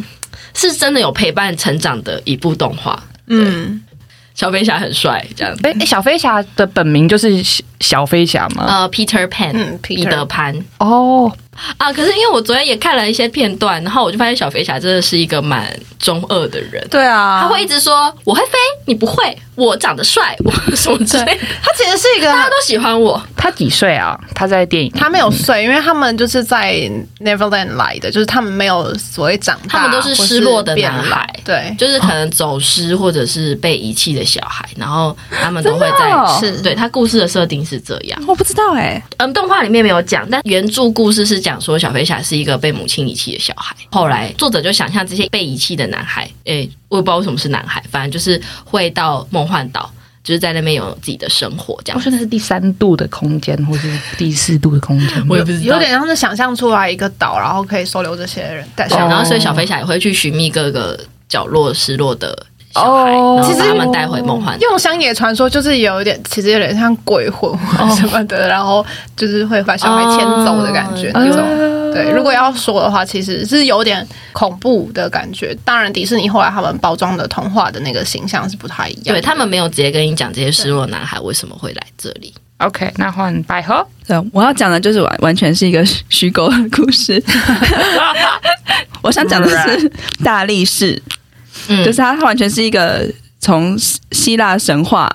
是真的有陪伴成长的一部动画。嗯，小飞侠很帅，这样。哎、欸，小飞侠的本名就是小飞侠吗？呃，Peter Pan，嗯，彼得潘。哦。啊！可是因为我昨天也看了一些片段，然后我就发现小飞侠真的是一个蛮中二的人。对啊，他会一直说我会飞，你不会，我长得帅，我什么之类。他其实是一个大家都喜欢我。他几岁啊？他在电影他没有岁，因为他们就是在 Neverland 来的，就是他们没有所谓长大，他们都是失落的男孩，对，就是可能走失或者是被遗弃的小孩，然后他们都会在。哦、是对他故事的设定是这样，我不知道哎、欸，嗯，动画里面没有讲，但原著故事是。讲说小飞侠是一个被母亲遗弃的小孩，后来作者就想象这些被遗弃的男孩，诶、欸，我也不知道为什么是男孩，反正就是会到梦幻岛，就是在那边有自己的生活，这样。我说那是第三度的空间，或是第四度的空间，我也不知道，有点像是想象出来一个岛，然后可以收留这些人，但然后所以小飞侠也会去寻觅各个角落失落的。小孩，其实把他们带回梦幻。用乡野传说就是有一点，其实有点像鬼魂什么的，然后就是会把小孩牵走的感觉。那种对，如果要说的话，其实是有点恐怖的感觉。当然，迪士尼后来他们包装的童话的那个形象是不太一样。对，他们没有直接跟你讲这些失落男孩为什么会来这里。OK，那换百合。对，我要讲的就是完完全是一个虚构的故事。我想讲的是大力士。嗯，就是它完全是一个从希腊神话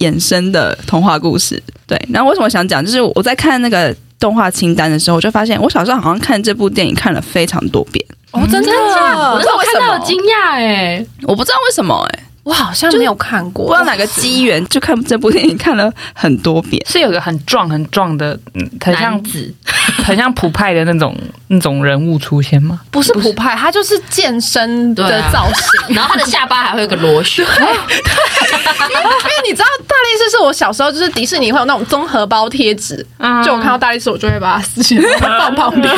衍生的童话故事。对，然后为什么想讲？就是我在看那个动画清单的时候，我就发现我小时候好像看这部电影看了非常多遍。哦，真的？我那我看到惊讶哎，我不知道为什么哎。我好像没有看过，不知道哪个机缘就看这部电影看了很多遍。是有个很壮很壮的，嗯，很像子，很像普派的那种 那种人物出现吗？不是普派，他就是健身的造型，然后他的下巴还会有个螺旋。因为你知道大力士是我小时候就是迪士尼会有那种综合包贴纸，就我看到大力士，我就会把它撕起来放旁边，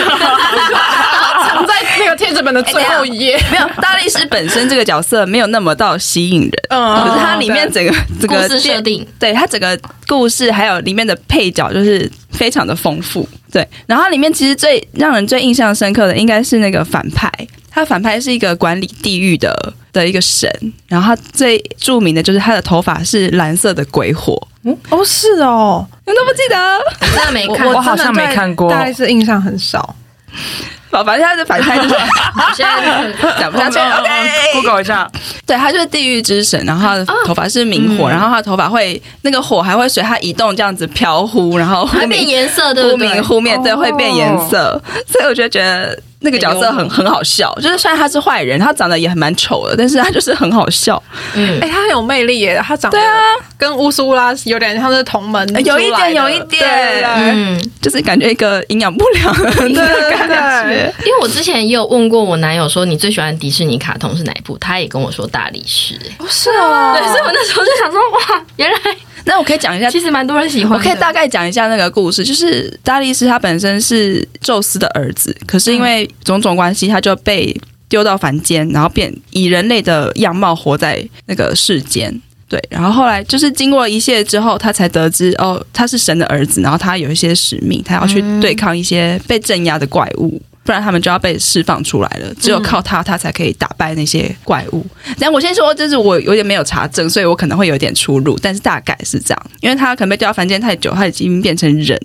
藏在那个贴纸本的最后一页。没有，大力士本身这个角色没有那么到吸引。嗯，可是它里面整个这个故事设定，对它整个故事还有里面的配角就是非常的丰富，对。然后它里面其实最让人最印象深刻的应该是那个反派，他反派是一个管理地狱的的一个神，然后他最著名的就是他的头发是蓝色的鬼火。嗯，哦，是哦，你都不记得？我真的没看，我好像没看过，大概是印象很少。反正他的反派就是，现在讲不下去。OK，Google 一下，对，他就是地狱之神，然后他的头发是明火，然后他的头发会那个火还会随他移动这样子飘忽，然后会变颜色，对不对？忽明忽灭，对，会变颜色。所以我就觉得。那个角色很很好笑，就是虽然他是坏人，他长得也很蛮丑的，但是他就是很好笑。嗯，哎、欸，他很有魅力耶，他长得对啊，跟乌苏拉有点像是同门，有一点，有一点，对嗯，就是感觉一个营养不良的感觉。因为我之前也有问过我男友说，你最喜欢迪士尼卡通是哪一部？他也跟我说大力士。哦，是啊，对，所以我那时候就想说，哇，原来。那我可以讲一下，其实蛮多人喜欢。我可以大概讲一下那个故事，就是大力士他本身是宙斯的儿子，可是因为种种关系，他就被丢到凡间，然后变以人类的样貌活在那个世间。对，然后后来就是经过一切之后，他才得知哦，他是神的儿子，然后他有一些使命，他要去对抗一些被镇压的怪物。不然他们就要被释放出来了，只有靠他，他才可以打败那些怪物。但我先说，就是我有点没有查证，所以我可能会有点出入，但是大概是这样，因为他可能被掉到凡间太久，他已经变成人。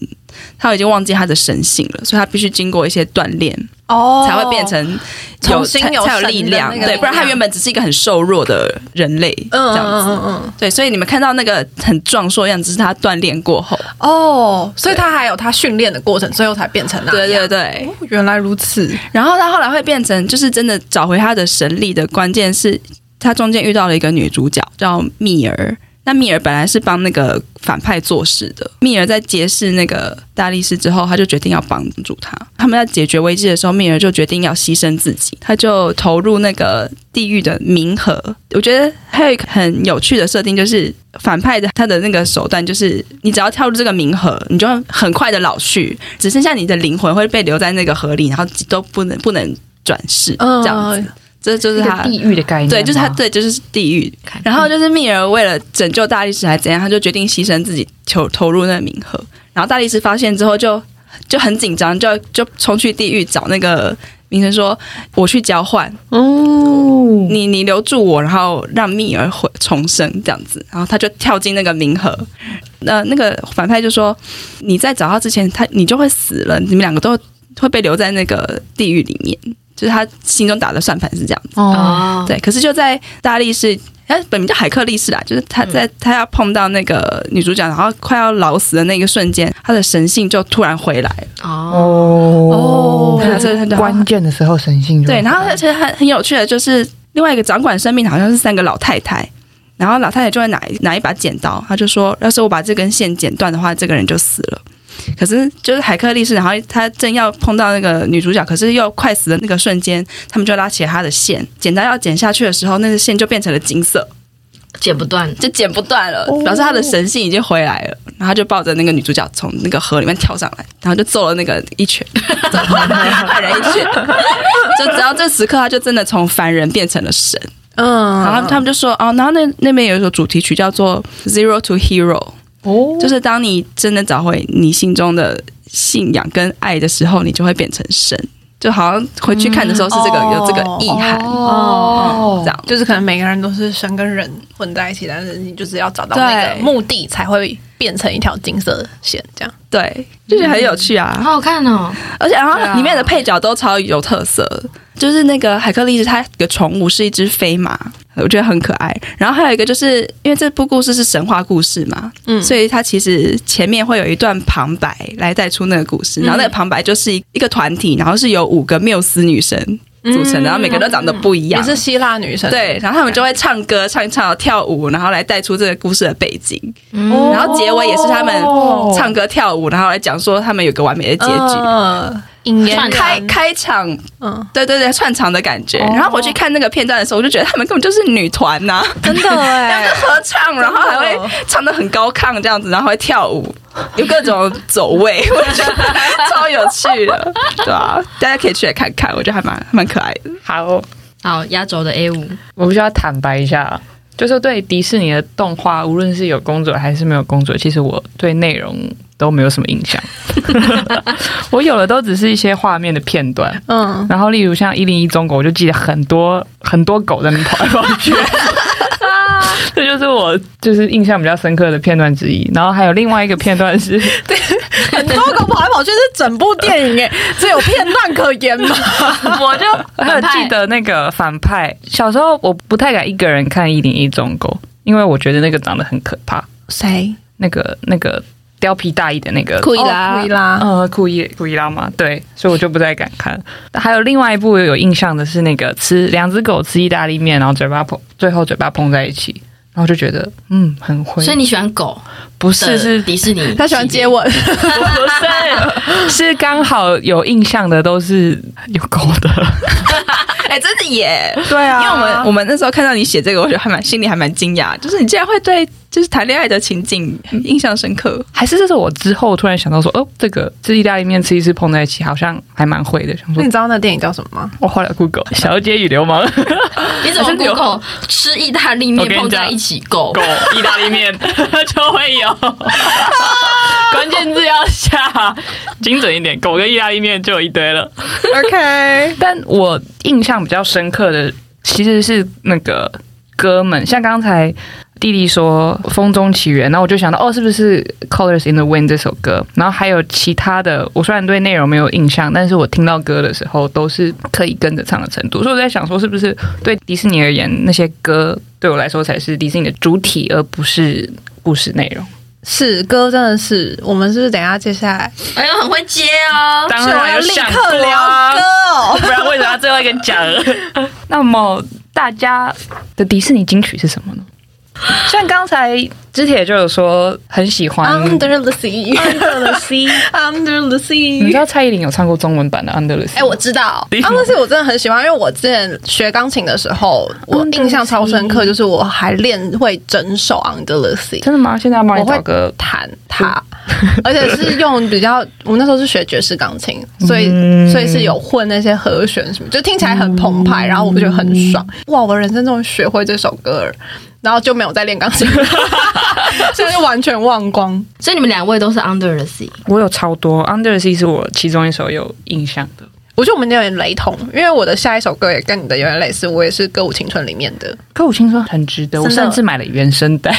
他已经忘记他的神性了，所以他必须经过一些锻炼哦，才会变成有才有力量。对，不然他原本只是一个很瘦弱的人类，这样子。嗯嗯嗯。对，所以你们看到那个很壮硕的样子，是他锻炼过后哦，所以他还有他训练的过程，最后才变成那样。对对对，原来如此。然后他后来会变成，就是真的找回他的神力的关键是他中间遇到了一个女主角叫蜜儿。那蜜儿本来是帮那个反派做事的。蜜儿在结识那个大力士之后，他就决定要帮助他。他们在解决危机的时候，蜜儿就决定要牺牲自己，他就投入那个地狱的冥河。我觉得还有一个很有趣的设定，就是反派的他的那个手段，就是你只要跳入这个冥河，你就很快的老去，只剩下你的灵魂会被留在那个河里，然后都不能不能转世这样子。这就是他地狱的概念，对，就是他，对，就是地狱。然后就是蜜儿为了拯救大力士还怎样，他就决定牺牲自己，投投入那个冥河。然后大力士发现之后就就很紧张，就就冲去地狱找那个明神说：“我去交换哦，你你留住我，然后让蜜儿回重生这样子。”然后他就跳进那个冥河。那那个反派就说：“你在找他之前，他你就会死了，你们两个都会被留在那个地狱里面。”就是他心中打的算盘是这样子哦，对。可是就在大力士。他本名叫海克力士啦，就是他在他要碰到那个女主角，然后快要老死的那个瞬间，他的神性就突然回来哦哦，这是关键的时候神性就对。然后而且很很有趣的，就是另外一个掌管生命好像是三个老太太，然后老太太就会拿拿一把剪刀，她就说，要是我把这根线剪断的话，这个人就死了。可是，就是海克力士，然后他正要碰到那个女主角，可是又快死的那个瞬间，他们就拉起了他的线，剪刀要剪下去的时候，那个线就变成了金色，剪不断，就剪不断了，表示他的神性已经回来了。然后就抱着那个女主角从那个河里面跳上来，然后就揍了那个一拳，犯人一拳。就只要这时刻，他就真的从凡人变成了神。嗯，然后他们就说哦，然后那那边有一首主题曲叫做《Zero to Hero》。哦，就是当你真的找回你心中的信仰跟爱的时候，你就会变成神。就好像回去看的时候是这个、嗯、有这个意涵哦，这样就是可能每个人都是神跟人混在一起，但是你就是要找到那个目的才会变成一条金色的线，这样对，就是很有趣啊，嗯、好好看哦，而且然后里面的配角都超有特色。就是那个海克力士，他的宠物是一只飞马，我觉得很可爱。然后还有一个，就是因为这部故事是神话故事嘛，嗯，所以它其实前面会有一段旁白来带出那个故事。然后那个旁白就是一一个团体，然后是有五个缪斯女神组成的，然后每个人都长得不一样，也是希腊女神。对，然后他们就会唱歌、唱一唱、跳舞，然后来带出这个故事的背景。然后结尾也是他们唱歌跳舞，然后来讲说他们有个完美的结局。开开场，嗯，对对对，串场的感觉。然后我去看那个片段的时候，我就觉得他们根本就是女团呐，真的哎，两个合唱，然后还会唱的很高亢这样子，然后会跳舞，有各种走位，我觉得超有趣的，对吧？大家可以去来看看，我觉得还蛮蛮可爱的。好好，压轴的 A 五，我必须要坦白一下，就是对迪士尼的动画，无论是有工作还是没有工作，其实我对内容。都没有什么印象，我有的都只是一些画面的片段，嗯，然后例如像一零一中国，我就记得很多很多狗在那跑来跑去，这就是我就是印象比较深刻的片段之一。然后还有另外一个片段是，对，很多狗跑来跑去是整部电影诶，只有片段可言吗？我就还有记得那个反派，小时候我不太敢一个人看一零一中国，因为我觉得那个长得很可怕。谁？那个那个。貂皮大衣的那个库伊拉，库伊拉，呃，库伊库伊拉嘛，对，所以我就不太敢看。还有另外一部有印象的是那个吃两只狗吃意大利面，然后嘴巴碰，最后嘴巴碰在一起，然后就觉得嗯很灰。所以你喜欢狗？不是，是迪士尼，他喜欢接吻。不是，是刚好有印象的都是有狗的。哎、欸，真的耶！对啊，因为我们我们那时候看到你写这个，我觉得还蛮心里还蛮惊讶，就是你竟然会对就是谈恋爱的情景印象深刻，还是这是我之后突然想到说，哦，这个吃意大利面吃一次碰在一起，好像还蛮会的。想说，你知道那电影叫什么吗？我后来 Google《小姐与流氓》，你怎么 Google 吃意大利面碰在一起狗狗意大利面 就会有，关键字要下精准一点，狗跟意大利面就有一堆了。OK，但我印象。比较深刻的其实是那个哥们，像刚才弟弟说《风中奇缘》，然后我就想到哦，是不是《Colors in the Wind》这首歌？然后还有其他的，我虽然对内容没有印象，但是我听到歌的时候都是可以跟着唱的程度。所以我在想说，是不是对迪士尼而言，那些歌对我来说才是迪士尼的主体，而不是故事内容？是歌，真的是我们是不是等一下接下来？哎呦，很会接哦！当然要立刻聊歌哦，不然为什么要最后一个讲？那么大家的迪士尼金曲是什么呢？像刚才之铁就有说很喜欢 Under the Sea，Under the Sea，Under the Sea。你知道蔡依林有唱过中文版的 Under the Sea？哎，我知道 Under the Sea，我真的很喜欢，因为我之前学钢琴的时候，我印象超深刻，就是我还练会整首 Under the Sea。真的吗？现在要帮你找个弹它，而且是用比较，我那时候是学爵士钢琴，所以所以是有混那些和弦什么，就听起来很澎湃，然后我就觉得很爽。哇，我人生终于学会这首歌了。然后就没有再练钢琴，现在就完全忘光。所以你们两位都是 Under the Sea，我有超多 Under the Sea 是我其中一首有印象的。我觉得我们有点雷同，因为我的下一首歌也跟你的有点类似，我也是《歌舞青春》里面的《歌舞青春》，很值得。我甚至买了原声带，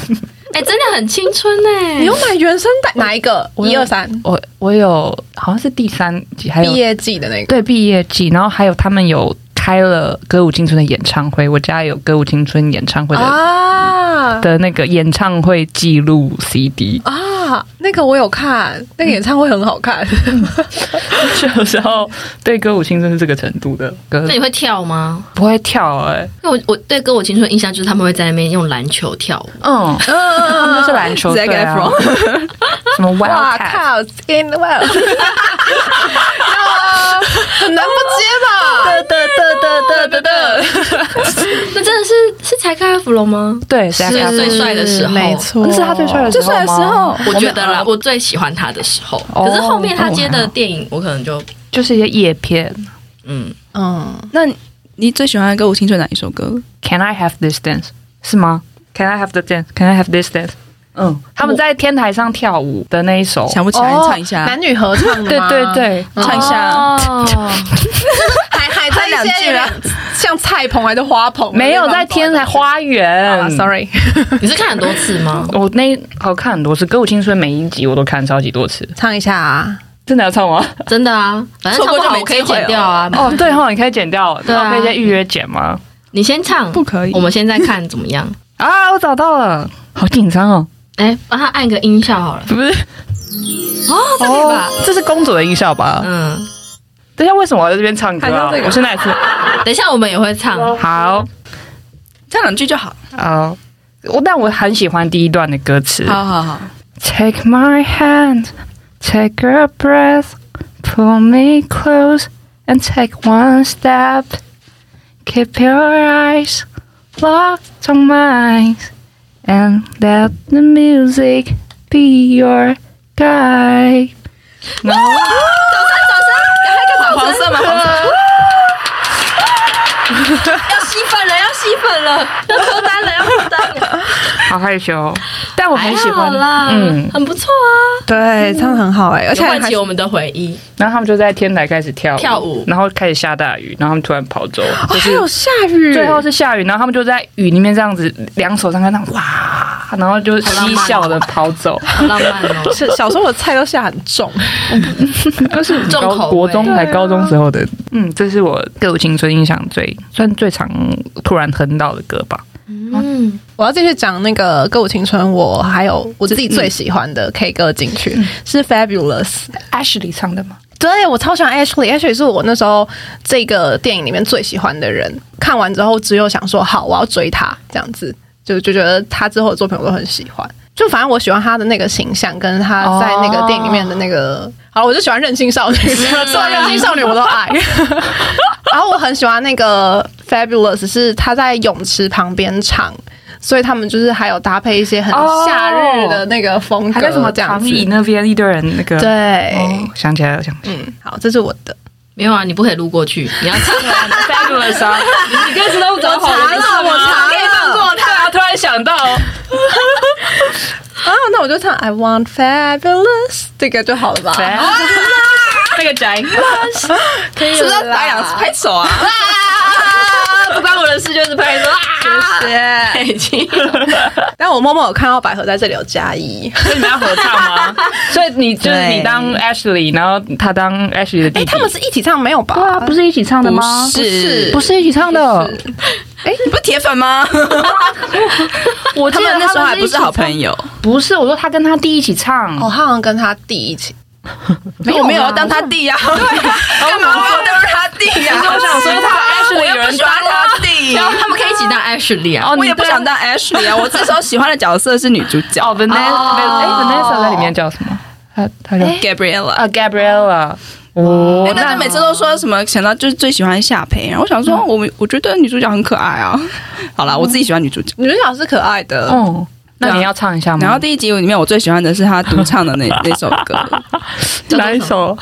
哎，真的很青春哎！你有买原声带？哪一个？一二三？我我有，好像是第三季，还有毕业季的那个。对，毕业季，然后还有他们有。开了歌舞青春的演唱会，我家有歌舞青春演唱会的啊的那个演唱会记录 CD 啊，那个我有看，那个演唱会很好看。有时候对歌舞青春是这个程度的歌，那你会跳吗？不会跳哎、欸，那我我对歌舞青春的印象就是他们会在那边用篮球跳。舞，嗯嗯，就是篮球，对啊，什么 Wildcats in the world，很难不接吧？的的。的的的的，那真的是是才开福隆吗？对，是他最帅的时候，没错，是他最帅的最帅的时候。我觉得啦，我最喜欢他的时候。可是后面他接的电影，我可能就就是一些叶片。嗯嗯，那你最喜欢的歌舞青春哪一首歌？Can I have this dance？是吗？Can I have the dance？Can I have this dance？嗯，他们在天台上跳舞的那一首，想不起来，唱一下，男女合唱？对对对，唱一下。还还 在两句啊，像菜棚还是花棚？没有在天台花园。Sorry，你是看很多次吗？我那好看很多次，《歌舞青春》每一集我都看超级多次。唱一下啊，真的要唱吗？真的啊，反正错过就没可以剪掉啊。哦，对哈，你可以剪掉，对啊，可以先预约剪吗？你先唱，不可以。我们现在看怎么样啊？我找到了，好紧张哦。哎，帮他按个音效好了，不是？哦，这可以吧？这是公主的音效吧？嗯。等一下，为什么我在这边唱歌啊？我现在是。等一下，我们也会唱。好，唱两句就好。好，我但我很喜欢第一段的歌词。好好好。Take my hand, take a breath, pull me close, and take one step. Keep your eyes locked on mine. And let the music be your guide。走声走声，赶快个黄色吗？黄色。要吸粉了，要吸粉了，要脱单了，要脱单了。好害羞，但我很喜欢啦，嗯，很不错啊。对，唱得很好哎，而且唤起我们的回忆。然后他们就在天台开始跳跳舞，然后开始下大雨，然后他们突然跑走，还有下雨，最后是下雨，然后他们就在雨里面这样子，两手张开那哇，然后就嬉笑的跑走，好浪漫哦。是小时候的菜都下很重，都是重口，国中还高中时候的。嗯，这是我歌舞青春印象最算最长突然哼到的歌吧。嗯，我要继续讲那个歌舞青春，我还有我自己最喜欢的 K 歌金曲是 Fabulous Ashley 唱的吗？对，我超喜欢 Ashley，Ashley 是我那时候这个电影里面最喜欢的人。看完之后，只有想说好，我要追他这样子，就就觉得他之后的作品我都很喜欢。就反正我喜欢他的那个形象，跟他在那个电影里面的那个，哦、好，我就喜欢任性少女，所有任性少女我都爱。然后我很喜欢那个 Fabulous，是他在泳池旁边唱，所以他们就是还有搭配一些很夏日的那个风格，还在什么长椅那边一堆人那个，对、哦，想起来了，想起来。了，嗯，好，这是我的，没有啊，你不可以撸过去，你要唱 Fabulous 啊，你歌词都找好了，我查可以放过他，啊，突然想到，啊，那我就唱 I Want Fabulous 这个就好了吧。那个宅，可以是不是打两次拍手啊？不关我的事，就是拍手啊。谢谢。但我默默有看到百合在这里有加一，所以你们要合唱吗？所以你就是你当 Ashley，然后他当 Ashley 的弟弟。他们是一起唱没有吧？对啊，不是一起唱的吗？不是，不是一起唱的。哎，你不是铁粉吗？我记得那时候还不是好朋友。不是，我说他跟他弟一起唱。哦，他好像跟他弟一起。没有没有要当他弟呀？对，干嘛要当他弟呀？我想说他 Ashley 有人当他弟，他们可以一起当 Ashley 啊。我也不想当 Ashley 啊。我这时候喜欢的角色是女主角。哦，Vanessa，哎，Vanessa 在里面叫什么？她她叫 Gabriella 啊，Gabriella。哦，那他每次都说什么想到就是最喜欢夏培，然后我想说，我我觉得女主角很可爱啊。好啦，我自己喜欢女主角，女主角是可爱的。嗯。那你要唱一下吗？然后第一集里面，我最喜欢的是他独唱的那 那首歌，哪一首？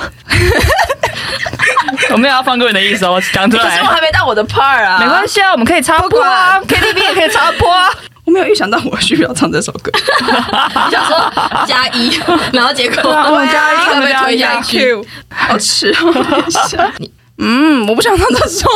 我没有要放过你的意思哦，讲出来。可是我还没到我的 part 啊，没关系啊，我们可以插播啊，KTV 也可以插播啊。我没没有预想到我需要唱这首歌，想说加一，然后结果我加一，他们推下去，好吃哦。嗯，我不想唱这首。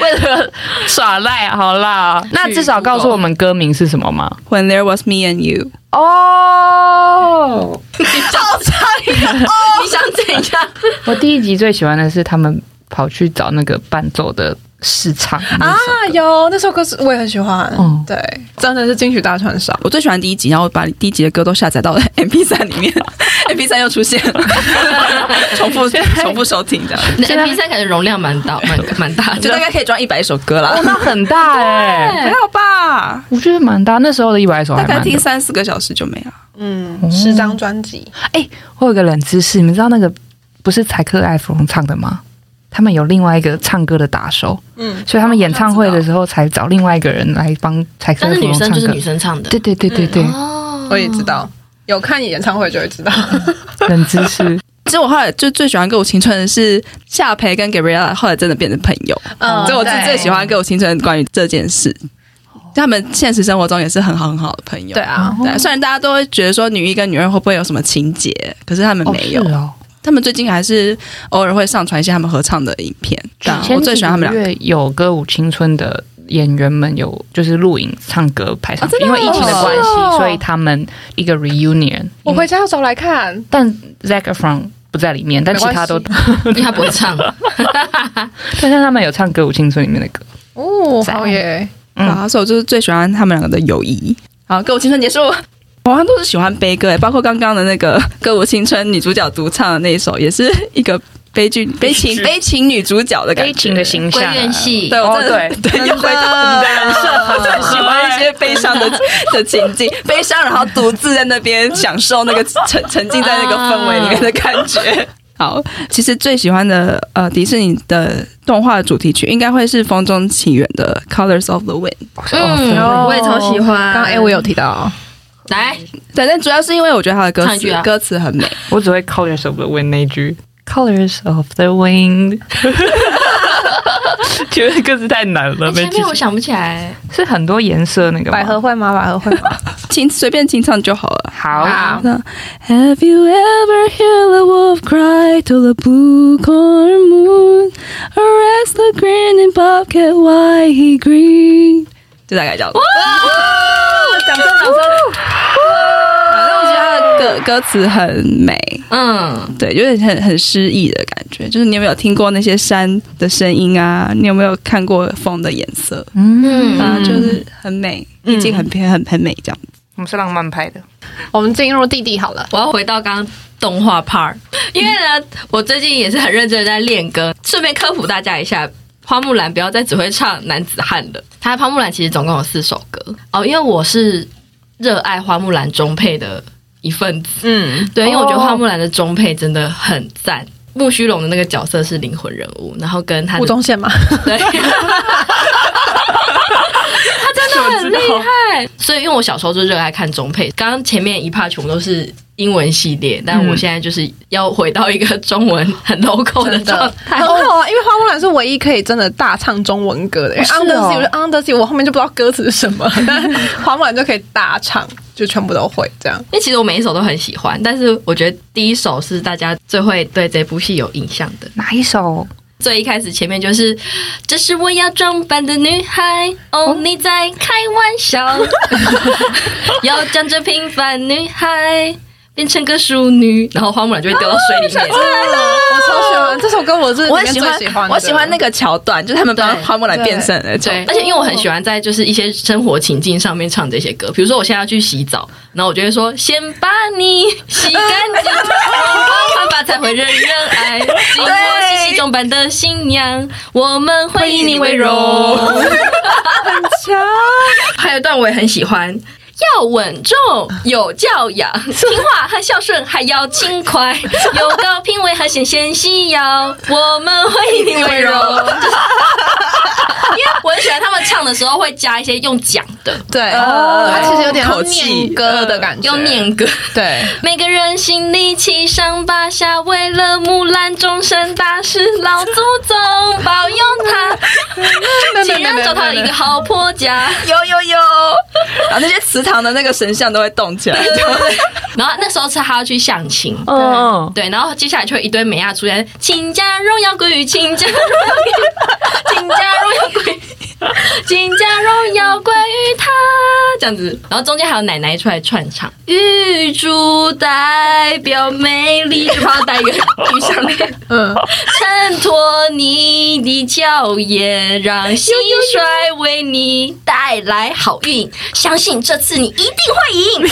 为了耍赖，好啦，那至少告诉我们歌名是什么吗？When there was me and you。哦，你好差一个哦！你想怎样？我第一集最喜欢的是他们跑去找那个伴奏的。试唱啊，有那首歌是我也很喜欢，嗯，对，真的是金曲大串烧。我最喜欢第一集，然后把第一集的歌都下载到 了 MP 三里面，MP 三又出现了，重复重复收听这样。MP 三感觉容量蛮大，蛮蛮大，就大概可以装一百首歌了。那很大哎，还好吧？我觉得蛮大，那时候的一百首，大概听三四个小时就没了。嗯，十张专辑。哎，我有个冷知识，你们知道那个不是柴克艾芙蓉唱的吗？他们有另外一个唱歌的打手，嗯，所以他们演唱会的时候才找另外一个人来帮柴可艾芙蓉唱歌。但是女生就是女生唱的，对对对对对。哦，我也知道，有看演唱会就会知道。冷知识。其实我后来就最喜欢《歌舞青春》的是夏培跟 Gabriella，后来真的变成朋友。嗯，所以我是最喜欢《歌舞青春》关于这件事。他们现实生活中也是很好很好的朋友。对啊，对。虽然大家都会觉得说女一跟女二会不会有什么情节，可是他们没有。他们最近还是偶尔会上传一些他们合唱的影片。我最喜欢他们两个。有歌舞青春的演员们有就是录影唱歌拍上去，因为疫情的关系，所以他们一个 reunion。我回家要找来看。但 Zac Efron 不在里面，但其他都 因为他不会唱。但是他们有唱歌舞青春里面的歌。哦，好耶！嗯，所以我就是最喜欢他们两个的友谊。好，歌舞青春结束。我好像都是喜欢悲歌诶，包括刚刚的那个《歌舞青春》女主角独唱的那一首，也是一个悲剧、悲情、悲情女主角的感觉，悲情的形象，闺怨戏。对，我真的对，又回到你的人设，我最喜欢一些悲伤的的 情境，悲伤，然后独自在那边享受那个 沉沉浸在那个氛围里面的感觉。好，其实最喜欢的呃迪士尼的动画主题曲，应该会是《风中奇缘》的《Colors of the Wind》。嗯，我也超喜欢。刚刚哎，我有提到。来，对，但主要是因为我觉得他的歌词、啊、歌词很美，我只会 Colors of the Wind 那句 Colors of the Wind，觉得歌词太难了。前面我想不起来，是很多颜色那个百合会吗？百合会吗？轻随便清唱就好了。好。好 Have you ever heard a wolf cry to the blue corn moon, or ask the grinning bobcat why he green？就大概这样。哇！掌声，掌声。歌 歌词很美，嗯，对，有点很很诗意的感觉。就是你有没有听过那些山的声音啊？你有没有看过风的颜色？嗯啊，就是很美，意境很偏，很很美这样子。我们是浪漫派的。我们进入弟弟好了，我要回到刚刚动画 part，因为呢，我最近也是很认真的在练歌。顺便科普大家一下，花木兰不要再只会唱男子汉了。他花木兰其实总共有四首歌哦，因为我是热爱花木兰中配的。一份子，嗯，对，因为我觉得花木兰的中配真的很赞，木须龙的那个角色是灵魂人物，然后跟他吴宗宪嘛，对，他真的很厉害，所以因为我小时候就热爱看中配，刚刚前面一 part 全部都是英文系列，但我现在就是要回到一个中文很 local 的状态，很好啊，因为花木兰是唯一可以真的大唱中文歌的，Under Sea，我就 Under Sea，我后面就不知道歌词是什么，但花木兰就可以大唱。就全部都会这样，因为其实我每一首都很喜欢，但是我觉得第一首是大家最会对这部戏有印象的。哪一首？最一开始前面就是，这是我要装扮的女孩，哦，你在开玩笑，要将这平凡女孩。变成个淑女，然后花木兰就会掉到水里面。我超喜欢这首歌，我是我很喜欢，我喜欢那个桥段，就是他们帮花木兰变身的。对，而且因为我很喜欢在就是一些生活情境上面唱这些歌，比如说我现在要去洗澡，然后我就会说：先把你洗干净，穿吧才会人人爱。经过细细装扮的新娘，我们会以你为荣。很强，还有一段我也很喜欢。要稳重，有教养，听话和孝顺，还要勤快，有高品位和纤纤细腰，我们会以你为荣。因为我很喜欢他们唱的时候会加一些用讲的，对，他其实有点口念歌的感觉，用念歌。对，每个人心里七上八下，为了木兰终身大事，老祖宗保佑他，请让找他一个好婆家。有有有，然后 那些祠堂的那个神像都会动起来。然后那时候是他要去相亲，嗯，对，然后接下来就会一堆美亚出现，亲家荣耀归于亲家荣耀归于，亲家荣耀归于。亲家荣耀归于他，这样子，然后中间还有奶奶出来串场，玉珠代表美丽，就怕带一个玉项链，嗯，衬托你的娇艳，让蟋蟀为你带来好运，相信这次你一定会赢。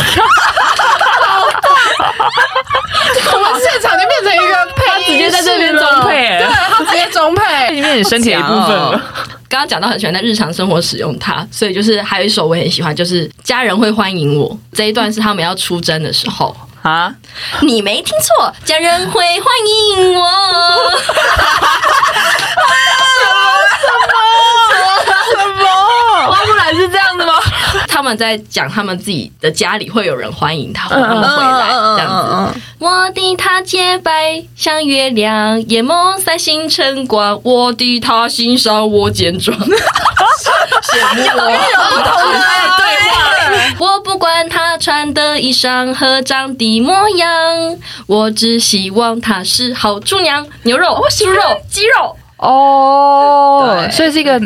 我们现场就变成一个配，他直接在这边中配，对，他直接中配，里面你身体的一部分。了。刚刚讲到很喜欢在日常生活使用它，所以就是还有一首我也很喜欢，就是家人会欢迎我这一段是他们要出征的时候。啊，你没听错，家人会欢迎我。他们在讲他们自己的家里会有人欢迎他，他们回来这样子。我的他洁白像月亮，眼眸散星辰光。我的他欣赏我健壮，羡慕我。我不管他穿的衣裳和长的模样，我只希望他是好厨娘。牛肉、猪肉、鸡肉。哦，所以是一个。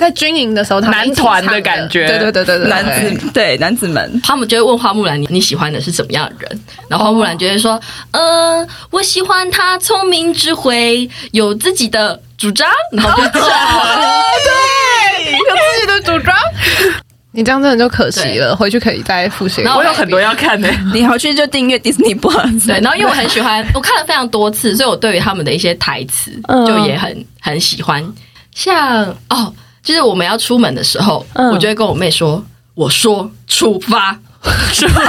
在军营的时候，他男团的感觉，对对对对对，男子对男子们，他们就会问花木兰你你喜欢的是怎么样的人？然后花木兰就会说，呃，我喜欢他聪明智慧，有自己的主张，然后就这样，对，有自己的主张。你这样真的就可惜了，回去可以再复习。我有很多要看的，你回去就订阅 Disney Plus。对，然后因为我很喜欢，我看了非常多次，所以我对于他们的一些台词就也很很喜欢，像哦。就是我们要出门的时候，嗯、我就会跟我妹说：“我说出发。”出发。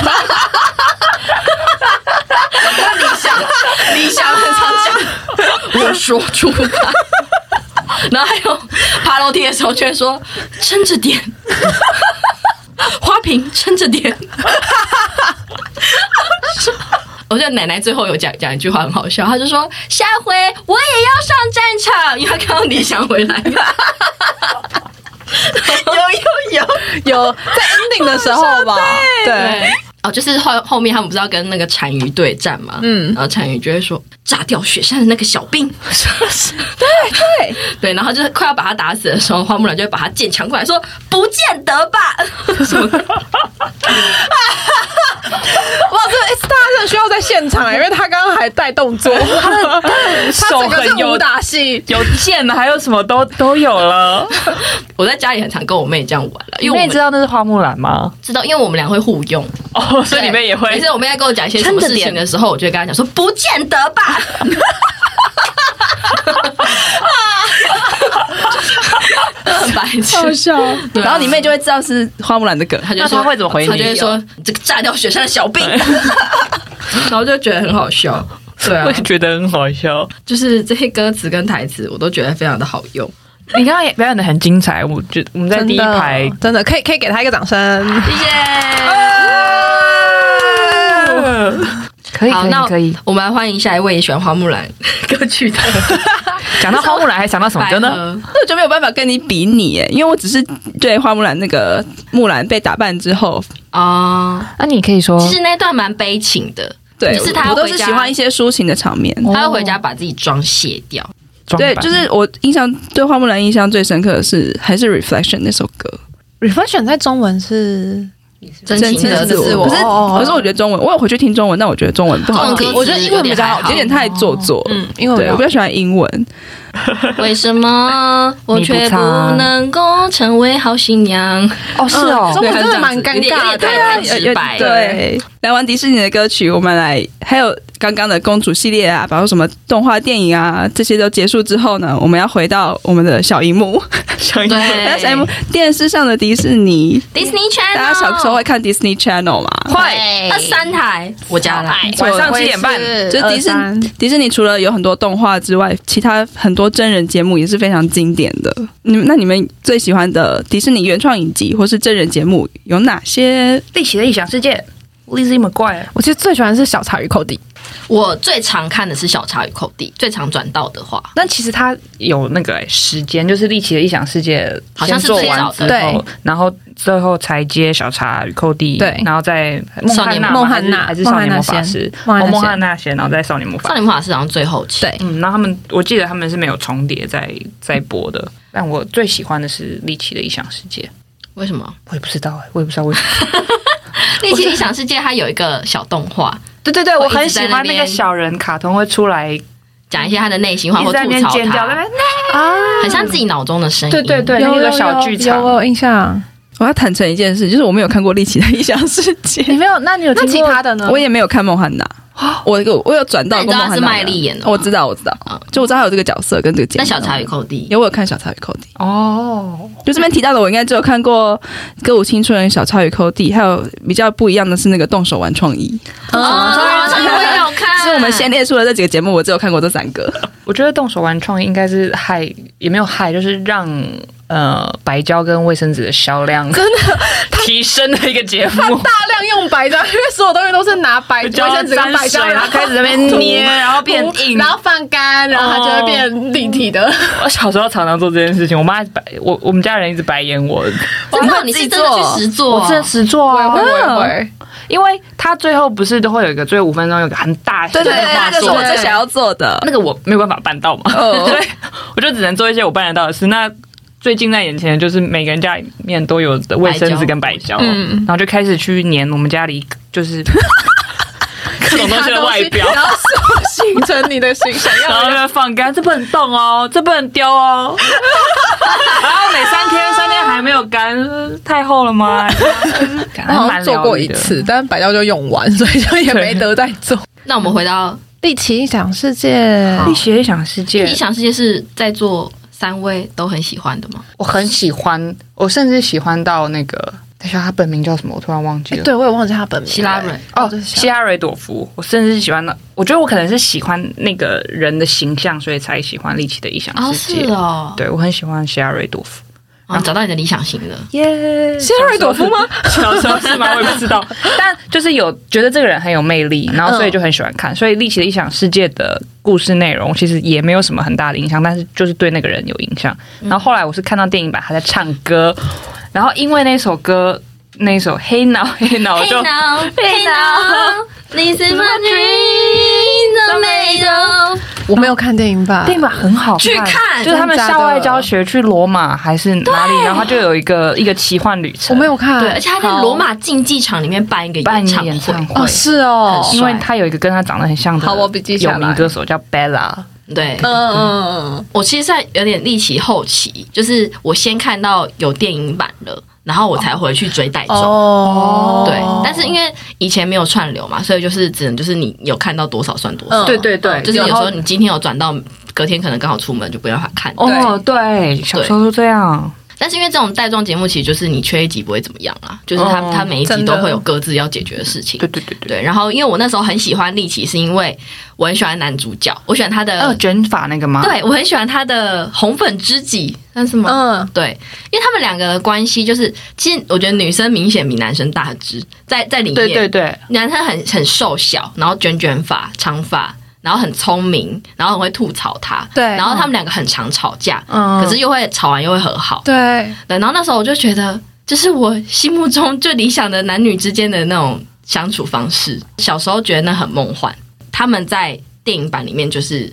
理想，理想很常讲。我说出发。然后还有爬楼梯的时候，就会说：“撑着点。” 花瓶撑着点。我觉得奶奶最后有讲讲一句话很好笑，她就说：“下回我也要上战场，因为她看到李想回来。”有。有有有。在 ending 的时候吧，对，对哦，就是后后面他们不是要跟那个单于对战嘛，嗯，然后单于就会说炸掉雪山的那个小兵，对 对。对，然后就是快要把他打死的时候，花木兰就会把他剑抢过来说不见得吧，什么？哇，这 S 大真的需要在现场，因为他刚刚还带动作，手很有打戏，有剑，还有什么都都有了。我在家里很常跟我妹这样玩了，因为你妹知道那是花木兰吗？知道，因为我们俩会互用哦，所以你妹也会。每次我妹在跟我讲一些什么事情的时候，我就会跟她讲说：“不见得吧。”很白痴，好笑。然后你妹就会知道是花木兰的梗，她就说会怎么回你？她就会说：“这个炸掉雪山的小兵。” 然后就觉得很好笑。对啊，会觉得很好笑。就是这些歌词跟台词，我都觉得非常的好用。你刚刚也表演的很精彩，我觉得我们在第一排，真的，真的可以可以给他一个掌声，谢谢。可以，可以，可以。我们来欢迎下一位也喜欢花木兰 歌曲的。讲到花木兰，还想到什么歌呢？那我就没有办法跟你比你耶，因为我只是对花木兰那个木兰被打扮之后啊，那你可以说，其实那段蛮悲情的，对，就是他我都是喜欢一些抒情的场面，他要回家把自己妆卸掉。对，就是我印象对花木兰印象最深刻的是还是 Reflection 那首歌。Reflection 在中文是真情的自我，可是可是我觉得中文，我有回去听中文，但我觉得中文不好听，我觉得英文比较好，有点太做作。嗯，因为我比较喜欢英文。为什么 我却不能够成为好新娘？哦，是哦，中文真的蛮尴尬的，太直白。对，来玩迪士尼的歌曲，我们来还有。刚刚的公主系列啊，包括什么动画电影啊，这些都结束之后呢，我们要回到我们的小荧幕，小荧幕，小荧幕，电视上的迪士尼，Disney Channel，大家小时候会看 Disney Channel 吗？会，二三台，我家来，晚上七点半，就迪士尼，迪士尼除了有很多动画之外，其他很多真人节目也是非常经典的。你们那你们最喜欢的迪士尼原创影集或是真人节目有哪些？历奇的异想世界，Lizzie McGuire，我其实最喜欢的是小茶与寇弟。我最常看的是小茶与寇弟，最常转到的话。但其实他有那个、欸、时间，就是立奇的异想世界好像是做完之后，对，然后最后才接小茶与寇弟，对，然后再少年梦汉娜还是少年魔法师，梦汉娜先，然后再少年魔法，少年魔法师好像最后期，对，嗯，然后他们我记得他们是没有重叠在在播的，但我最喜欢的是立奇的异想世界，为什么？我也不知道哎、欸，我也不知道为什么。立奇异想世界它有一个小动画。对对对，我很喜欢那个小人卡通会出来讲一些他的内心话或吐槽他，啊，很像自己脑中的声音。对对对，那个小剧场，我有印象。我要坦诚一件事，就是我没有看过立奇的异想世界。你没有？那你有听其他的呢？我也没有看梦幻娜。我有我有转到过梦幻娜，是麦丽演的。我知道，我知道，就我知道他有这个角色跟这个节目。那小茶与寇弟，有我有看小茶与寇弟哦。就这边提到的，我应该只有看过《歌舞青春》、小茶与寇弟，还有比较不一样的是那个动手玩创意。哦，我有看是我们先列出了这几个节目，我只有看过这三个。我觉得动手玩创意应该是害，也没有害，就是让呃白胶跟卫生纸的销量真的提升的一个节目。大量用白胶，因为所有东西都是拿白胶、卫生纸跟白胶，然后开始在那边捏，然后变硬，然后放干，然后它就会变立体的。我小时候常常做这件事情，我妈白我我们家人一直白眼我。真的，你是真的去实做？我真的实做啊，会会会。因为他最后不是都会有一个最后五分钟有个很大对对对，那个是，我最想要做的。那个我没有办法办到嘛，所以我就只能做一些我办得到的事。那最近在眼前的就是每个人家里面都有的卫生纸跟白胶，然后就开始去粘我们家里就是 各种东西的外表，然后形成你的形象，然后就放干，这不能动哦，这不能丢哦。然后每三天，三天还没有干，太厚了吗？我好像做过一次，但是白胶就用完，所以就也没得再做。那我们回到立奇异想世界，立奇异想世界，异想世界是在做三位都很喜欢的吗？我很喜欢，我甚至喜欢到那个。等一下，他本名叫什么？我突然忘记了。对，我也忘记他本名。希拉瑞哦，希拉瑞朵夫。我甚至是喜欢的，我觉得我可能是喜欢那个人的形象，所以才喜欢利奇的异想世界。哦，是哦。对，我很喜欢希拉瑞朵夫。然后，找到你的理想型了。耶，希拉瑞朵夫吗？小时候是吗？我也不知道。但就是有觉得这个人很有魅力，然后所以就很喜欢看。所以利奇的异想世界的故事内容其实也没有什么很大的影响，但是就是对那个人有影响。然后后来我是看到电影版他在唱歌，然后因为那首歌。那首黑脑黑脑就黑脑黑脑，你是 my dream tomato。我没有看电影版，电影版很好看，去看，就是他们校外教学去罗马还是哪里，然后就有一个一个奇幻旅程。我没有看，对，而且他在罗马竞技场里面办一个办演唱会，哦，是哦，因为他有一个跟他长得很像的好，我笔记下来，有名歌手叫 Bella。对，嗯嗯嗯，我其实在有点立奇后期，就是我先看到有电影版了。然后我才回去追带走，哦，对，但是因为以前没有串流嘛，所以就是只能就是你有看到多少算多少，对对对，就是有时候你今天有转到，隔天可能刚好出门就不要法看。哦，对，小时候都这样。但是因为这种带状节目，其实就是你缺一集不会怎么样啊，就是它它每一集都会有各自要解决的事情。对对对对。然后因为我那时候很喜欢丽奇，是因为我很喜欢男主角，我喜欢他的呃卷发那个吗？对，我很喜欢他的红粉知己，那是什么？嗯，对，因为他们两个的关系就是，其实我觉得女生明显比男生大只，在在里面，对对对，男生很很瘦小，然后卷卷发长发。然后很聪明，然后很会吐槽他。对，然后他们两个很常吵架，嗯，可是又会吵完又会和好。对，对。然后那时候我就觉得，这是我心目中最理想的男女之间的那种相处方式。小时候觉得那很梦幻。他们在电影版里面就是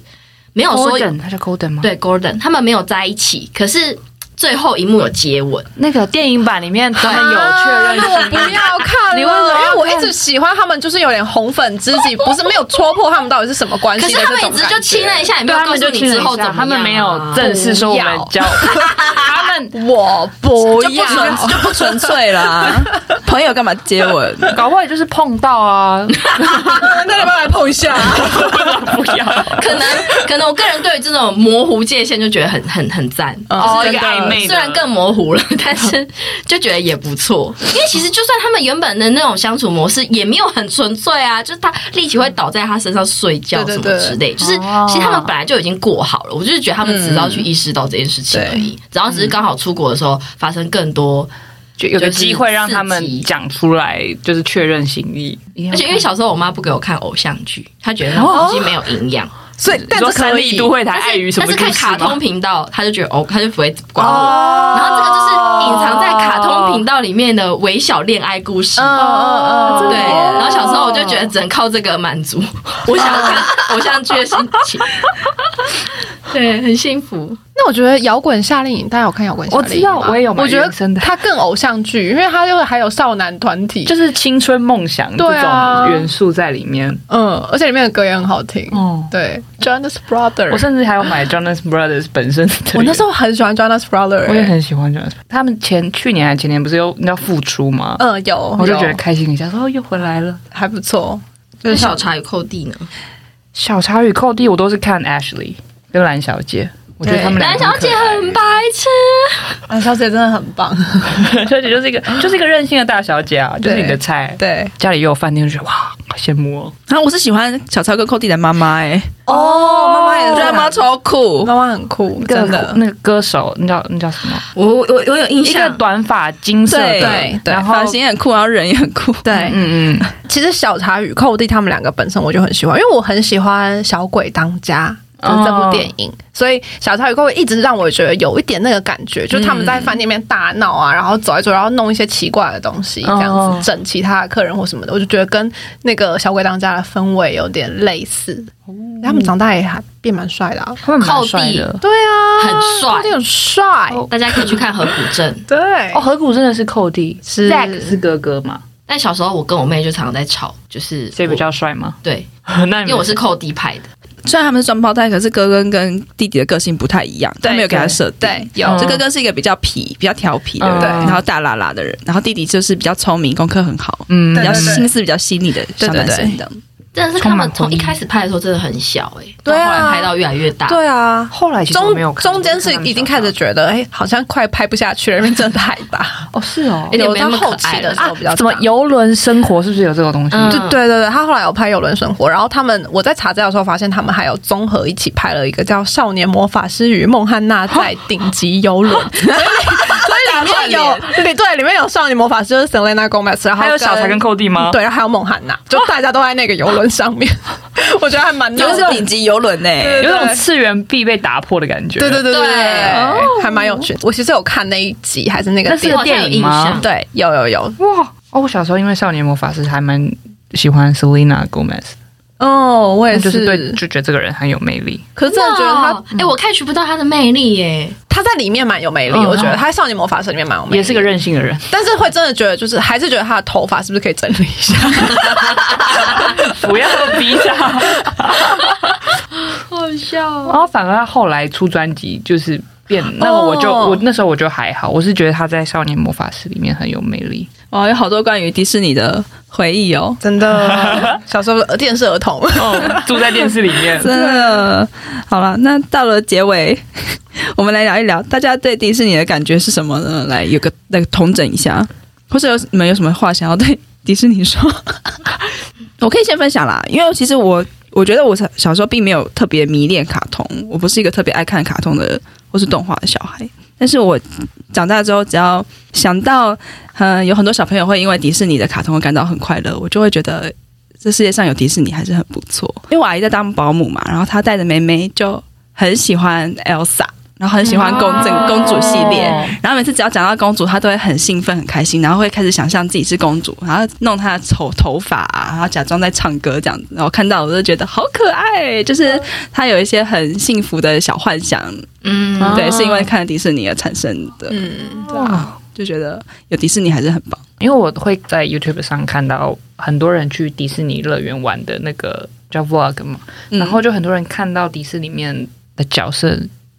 没有说，Gordon，他叫 Golden 吗？对，Golden，他们没有在一起，可是。最后一幕有接吻，那个电影版里面他们有确认。我不要看，你为什么？因为我一直喜欢他们，就是有点红粉知己，不是没有戳破他们到底是什么关系。可是他们一直就亲了一下，也没有告诉你之后怎么样。他们没有正式说我们交，他们 我不要，就不纯粹啦。朋友干嘛接吻？搞不好也就是碰到啊。那要不要来碰一下？不要。可能可能我个人对于这种模糊界限就觉得很很很赞，就是一个暧昧。虽然更模糊了，但是 就觉得也不错。因为其实就算他们原本的那种相处模式也没有很纯粹啊，就是他力气会倒在他身上睡觉什么之类，就是其实他们本来就已经过好了。我就是觉得他们只是要去意识到这件事情而已，然后只是刚好出国的时候发生更多就有个机会让他们讲出来，就是确认心意。而且因为小时候我妈不给我看偶像剧，她觉得那东西没有营养。所以，但是可以都会台碍于什么？但是看卡通频道，他就觉得哦，他就不会管我。然后这个就是隐藏在卡通频道里面的微小恋爱故事。对。然后小时候我就觉得只能靠这个满足我想看偶像剧的心情。对，很幸福。那我觉得摇滚夏令营，大家有看摇滚夏令营吗？我知道，我也有。我觉得它更偶像剧，因为它就还有少男团体，就是青春梦想这种元素在里面。嗯，而且里面的歌也很好听。哦，对，Jonas Brothers，我甚至还有买 Jonas Brothers 本身。我那时候很喜欢 Jonas Brothers，我也很喜欢 Jonas。他们前去年还前年不是又要复出吗？嗯，有，我就觉得开心一下，说又回来了，还不错。就是小茶与寇弟呢？小茶与寇弟，我都是看 Ashley。跟蓝小姐，我觉得他们蓝小姐很白痴，蓝小姐真的很棒。蓝 小姐就是一个就是一个任性的大小姐啊，就是你的菜。对，家里又有饭店，就觉得哇，好羡慕哦。然后我是喜欢小超跟寇弟的妈妈哎，哦，妈妈也是，妈妈超酷，妈妈很酷，真的。那个歌手，那叫那叫什么？我我我有印象，一个短发金色的，对，然后发型也很酷，然后人也很酷。对，嗯嗯。其实小茶与寇弟他们两个本身我就很喜欢，因为我很喜欢小鬼当家。就是这部电影，所以小茶与寇弟一直让我觉得有一点那个感觉，就他们在饭店里面大闹啊，然后走一走，然后弄一些奇怪的东西，这样子整其他的客人或什么的，我就觉得跟那个小鬼当家的氛围有点类似。他们长大也还变蛮帅的，他们蛮帅的，对啊，很帅，很帅，大家可以去看河谷镇。对，哦，河谷真的是寇弟，是 Zack 是哥哥嘛？但小时候我跟我妹就常常在吵，就是谁比较帅吗？对，那因为我是寇弟派的。虽然他们是双胞胎，可是哥哥跟弟弟的个性不太一样，他没有给他设定。对，有。这哥哥是一个比较皮、比较调皮的人，对，然后大啦啦的人，然后弟弟就是比较聪明、功课很好，嗯，比较心思比较细腻的小男生的是他们从一开始拍的时候真的很小哎，对啊，后来拍到越来越大，对啊，后来其实没有看，中间是已经开始觉得哎，好像快拍不下去了，因为真的太大 哦，是哦，有到后期的时候比较什么游轮生活是不是有这个东西？对对对对，他后来有拍游轮生活，然后他们我在查资料的时候发现他们还有综合一起拍了一个叫《少年魔法师与孟汉娜在顶级游轮》。里面有里对，里面有少女魔法师，就是 Selena Gomez，然后还有小柴跟寇弟吗？对，然后还有孟汉娜，就大家都在那个游轮上面，我觉得还蛮就是顶级游轮呢，有种次元壁被打破的感觉。对对对对，还蛮有趣。我其实有看那一集，还是那个电影吗？对，有有有哇！哦，我小时候因为少年魔法师还蛮喜欢 Selena Gomez。哦，我也是，就是对，就觉得这个人很有魅力。可是真的觉得他，哎，我 catch 不到他的魅力耶。他在里面蛮有魅力，我觉得他在《少年魔法师》里面蛮有魅力，也是个任性的人。但是会真的觉得，就是还是觉得他的头发是不是可以整理一下？不要逼他，好笑。然后反而他后来出专辑就是变，那个我就我那时候我就还好，我是觉得他在《少年魔法师》里面很有魅力。哇，有好多关于迪士尼的回忆哦，真的。小时候电视儿童，哦，住在电视里面，真的。好了，那到了结尾，我们来聊一聊，大家对迪士尼的感觉是什么呢？来，有个那个统整一下，或者有你们有什么话想要对迪士尼说？我可以先分享啦，因为其实我我觉得我小时候并没有特别迷恋卡通，我不是一个特别爱看卡通的或是动画的小孩。但是我长大之后，只要想到，嗯，有很多小朋友会因为迪士尼的卡通而感到很快乐，我就会觉得这世界上有迪士尼还是很不错。因为我阿姨在当保姆嘛，然后她带着妹妹就很喜欢 Elsa。然后很喜欢公整公主系列，然后每次只要讲到公主，她都会很兴奋、很开心，然后会开始想象自己是公主，然后弄她的头头发啊，然后假装在唱歌这样子。然后看到我就觉得好可爱，就是她有一些很幸福的小幻想。嗯，对，是因为看了迪士尼而产生的。嗯，对啊，就觉得有迪士尼还是很棒。因为我会在 YouTube 上看到很多人去迪士尼乐园玩的那个叫 Vlog 嘛，然后就很多人看到迪士尼里面的角色。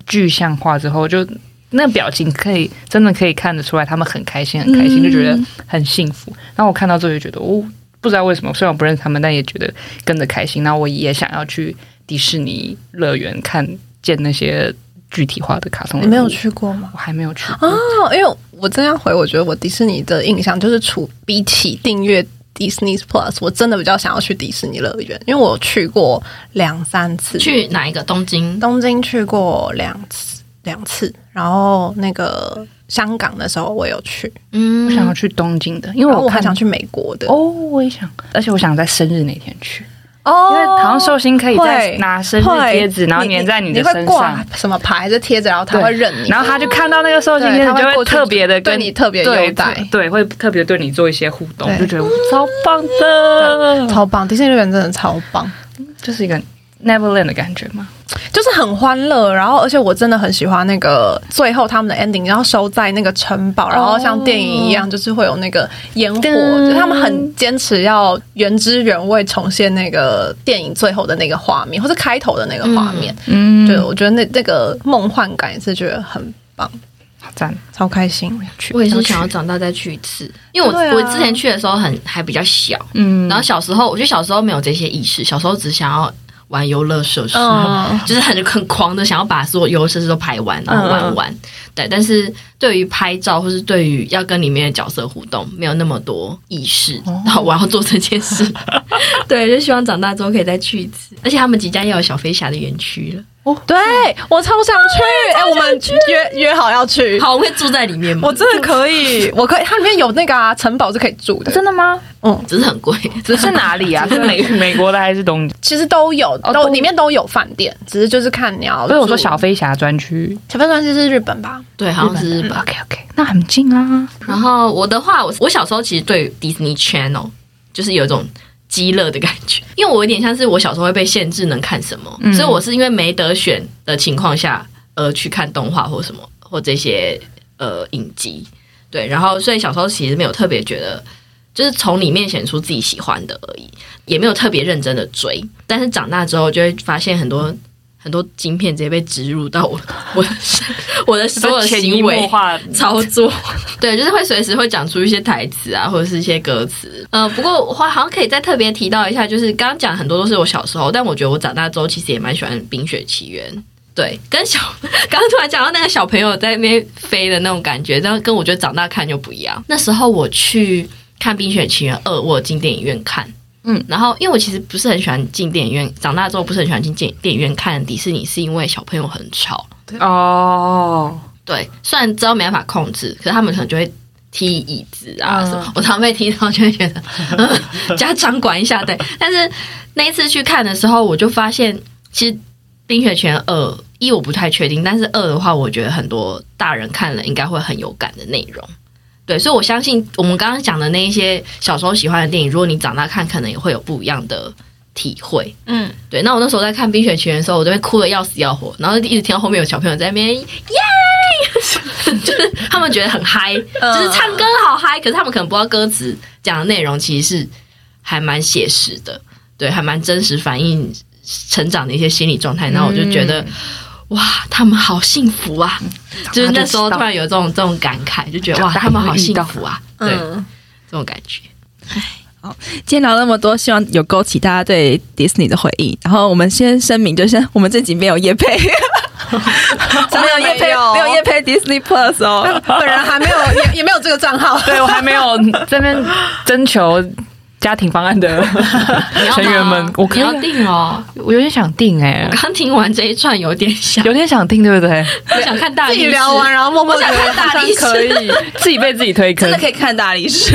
具象化之后，就那表情可以真的可以看得出来，他们很开心，很开心，就觉得很幸福。然后我看到之后就觉得，哦，不知道为什么，虽然我不认识他们，但也觉得跟着开心。然后我也想要去迪士尼乐园看见那些具体化的卡通。你没有去过吗？我还没有去过。哦，因为我真要回，我觉得我迪士尼的印象就是，除比起订阅 Disney Plus，我真的比较想要去迪士尼乐园，因为我去过两三次。去哪一个？东京？东京去过两次，两次。然后那个香港的时候，我有去。嗯，我想要去东京的，因为我我还想去美国的。哦，我也想，而且我想在生日那天去。哦，因为好像寿星可以在拿生日贴纸，然后粘在你的身上，什么牌子贴着，然后他会认你，然后他就看到那个寿星贴纸，就会特别的跟你特别优待，对，会特别对你做一些互动，就觉得超棒的，超棒！迪士尼乐园真的超棒，就是一个 Neverland 的感觉吗。就是很欢乐，然后而且我真的很喜欢那个最后他们的 ending，然后收在那个城堡，然后像电影一样，就是会有那个烟火，就他们很坚持要原汁原味重现那个电影最后的那个画面，或者开头的那个画面。嗯，对，我觉得那那个梦幻感也是觉得很棒，好赞，超开心。我也是想要长大再去一次，因为我我之前去的时候很还比较小，嗯，然后小时候我觉得小时候没有这些意识，小时候只想要。玩游乐设施，嗯、就是很很狂的想要把所有游乐设施都排完，然后玩完。嗯、对，但是对于拍照或是对于要跟里面的角色互动，没有那么多意识。哦、然后我要做这件事，对，就希望长大之后可以再去一次。而且他们即将要有小飞侠的园区了。哦，对，我超想去，哎，我们约约好要去，好，我会住在里面吗？我真的可以，我可以，它里面有那个啊，城堡是可以住的，真的吗？嗯，只是很贵，只是哪里啊？是 美美国的还是东？其实都有，都里面都有饭店，只是就是看你要。所以我说小飞侠专区，小飞侠专区是日本吧？对，好像是日本。OK OK，那很近啊。然后我的话，我我小时候其实对 Disney Channel 就是有一种。饥饿的感觉，因为我有点像是我小时候会被限制能看什么，嗯、所以我是因为没得选的情况下呃去看动画或什么或这些呃影集，对，然后所以小时候其实没有特别觉得，就是从里面选出自己喜欢的而已，也没有特别认真的追，但是长大之后就会发现很多。很多晶片直接被植入到我我的我的所有行为 操作，对，就是会随时会讲出一些台词啊，或者是一些歌词。呃，不过我好像可以再特别提到一下，就是刚刚讲很多都是我小时候，但我觉得我长大之后其实也蛮喜欢《冰雪奇缘》。对，跟小刚刚突然讲到那个小朋友在那边飞的那种感觉，然后跟我觉得长大看就不一样。那时候我去看《冰雪奇缘二》，我进电影院看。嗯，然后因为我其实不是很喜欢进电影院，长大之后不是很喜欢进电电影院看迪士尼，是因为小朋友很吵。哦，对，虽然知道没办法控制，可是他们可能就会踢椅子啊什么，嗯、我常被踢到就会觉得、嗯、家长管一下。对，但是那一次去看的时候，我就发现其实《冰雪奇缘二》一我不太确定，但是二的话，我觉得很多大人看了应该会很有感的内容。对，所以我相信我们刚刚讲的那一些小时候喜欢的电影，如果你长大看，可能也会有不一样的体会。嗯，对。那我那时候在看《冰雪奇缘》的时候，我就会哭得要死要活，然后一直听到后面有小朋友在那边耶，就是他们觉得很嗨，就是唱歌好嗨。可是他们可能不知道歌词讲的内容其实是还蛮写实的，对，还蛮真实反映成长的一些心理状态。然后我就觉得。哇，他们好幸福啊！就是那时候突然有这种这种感慨，就觉得哇，他们好幸福啊！对，这种感觉。唉，好，今天聊那么多，希望有勾起大家对迪士尼的回忆。然后我们先声明，就是我们这集没有夜配，没有业配，没有业配 Disney Plus 哦，本人还没有，也也没有这个账号，对我还没有这边征求。家庭方案的 成员们，我可以定哦，我有点想定哎。我刚听完这一串，有点想，有点想定，对不对？我想看大力士。自己聊完，然后默默想看 大力士，可以自己被自己推坑，真的可以看大力士。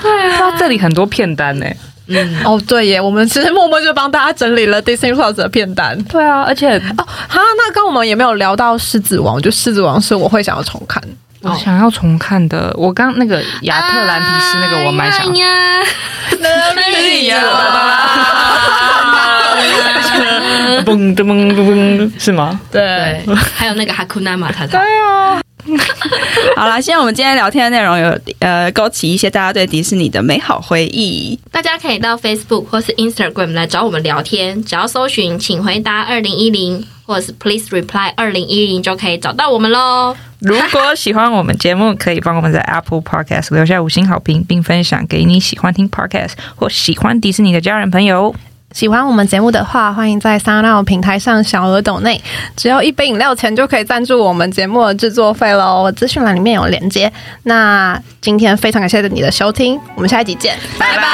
对啊，这里很多片单呢。嗯，哦，对耶，我们其实默默就帮大家整理了 Disney Plus 的片单。对啊，而且哦，哈，那刚我们也没有聊到狮子王，我觉得狮子王是我会想要重看。我想要重看的，我刚那个亚特兰蒂斯那个我蛮想。嘣噔嘣嘣，是吗？对，还有那个哈库纳马塔塔。对啊。好啦，希望我们今天聊天的内容有呃勾起一些大家对迪士尼的美好回忆。大家可以到 Facebook 或是 Instagram 来找我们聊天，只要搜寻“请回答二零一零”或者是 “Please Reply 二零一零”就可以找到我们喽。如果喜欢我们节目，可以帮我们在 Apple Podcast 留下五星好评，并分享给你喜欢听 Podcast 或喜欢迪士尼的家人朋友。喜欢我们节目的话，欢迎在 SoundOn 平台上小额抖内，只要一杯饮料钱就可以赞助我们节目的制作费喽。资讯栏里面有链接。那今天非常感谢你的收听，我们下一集见，拜拜。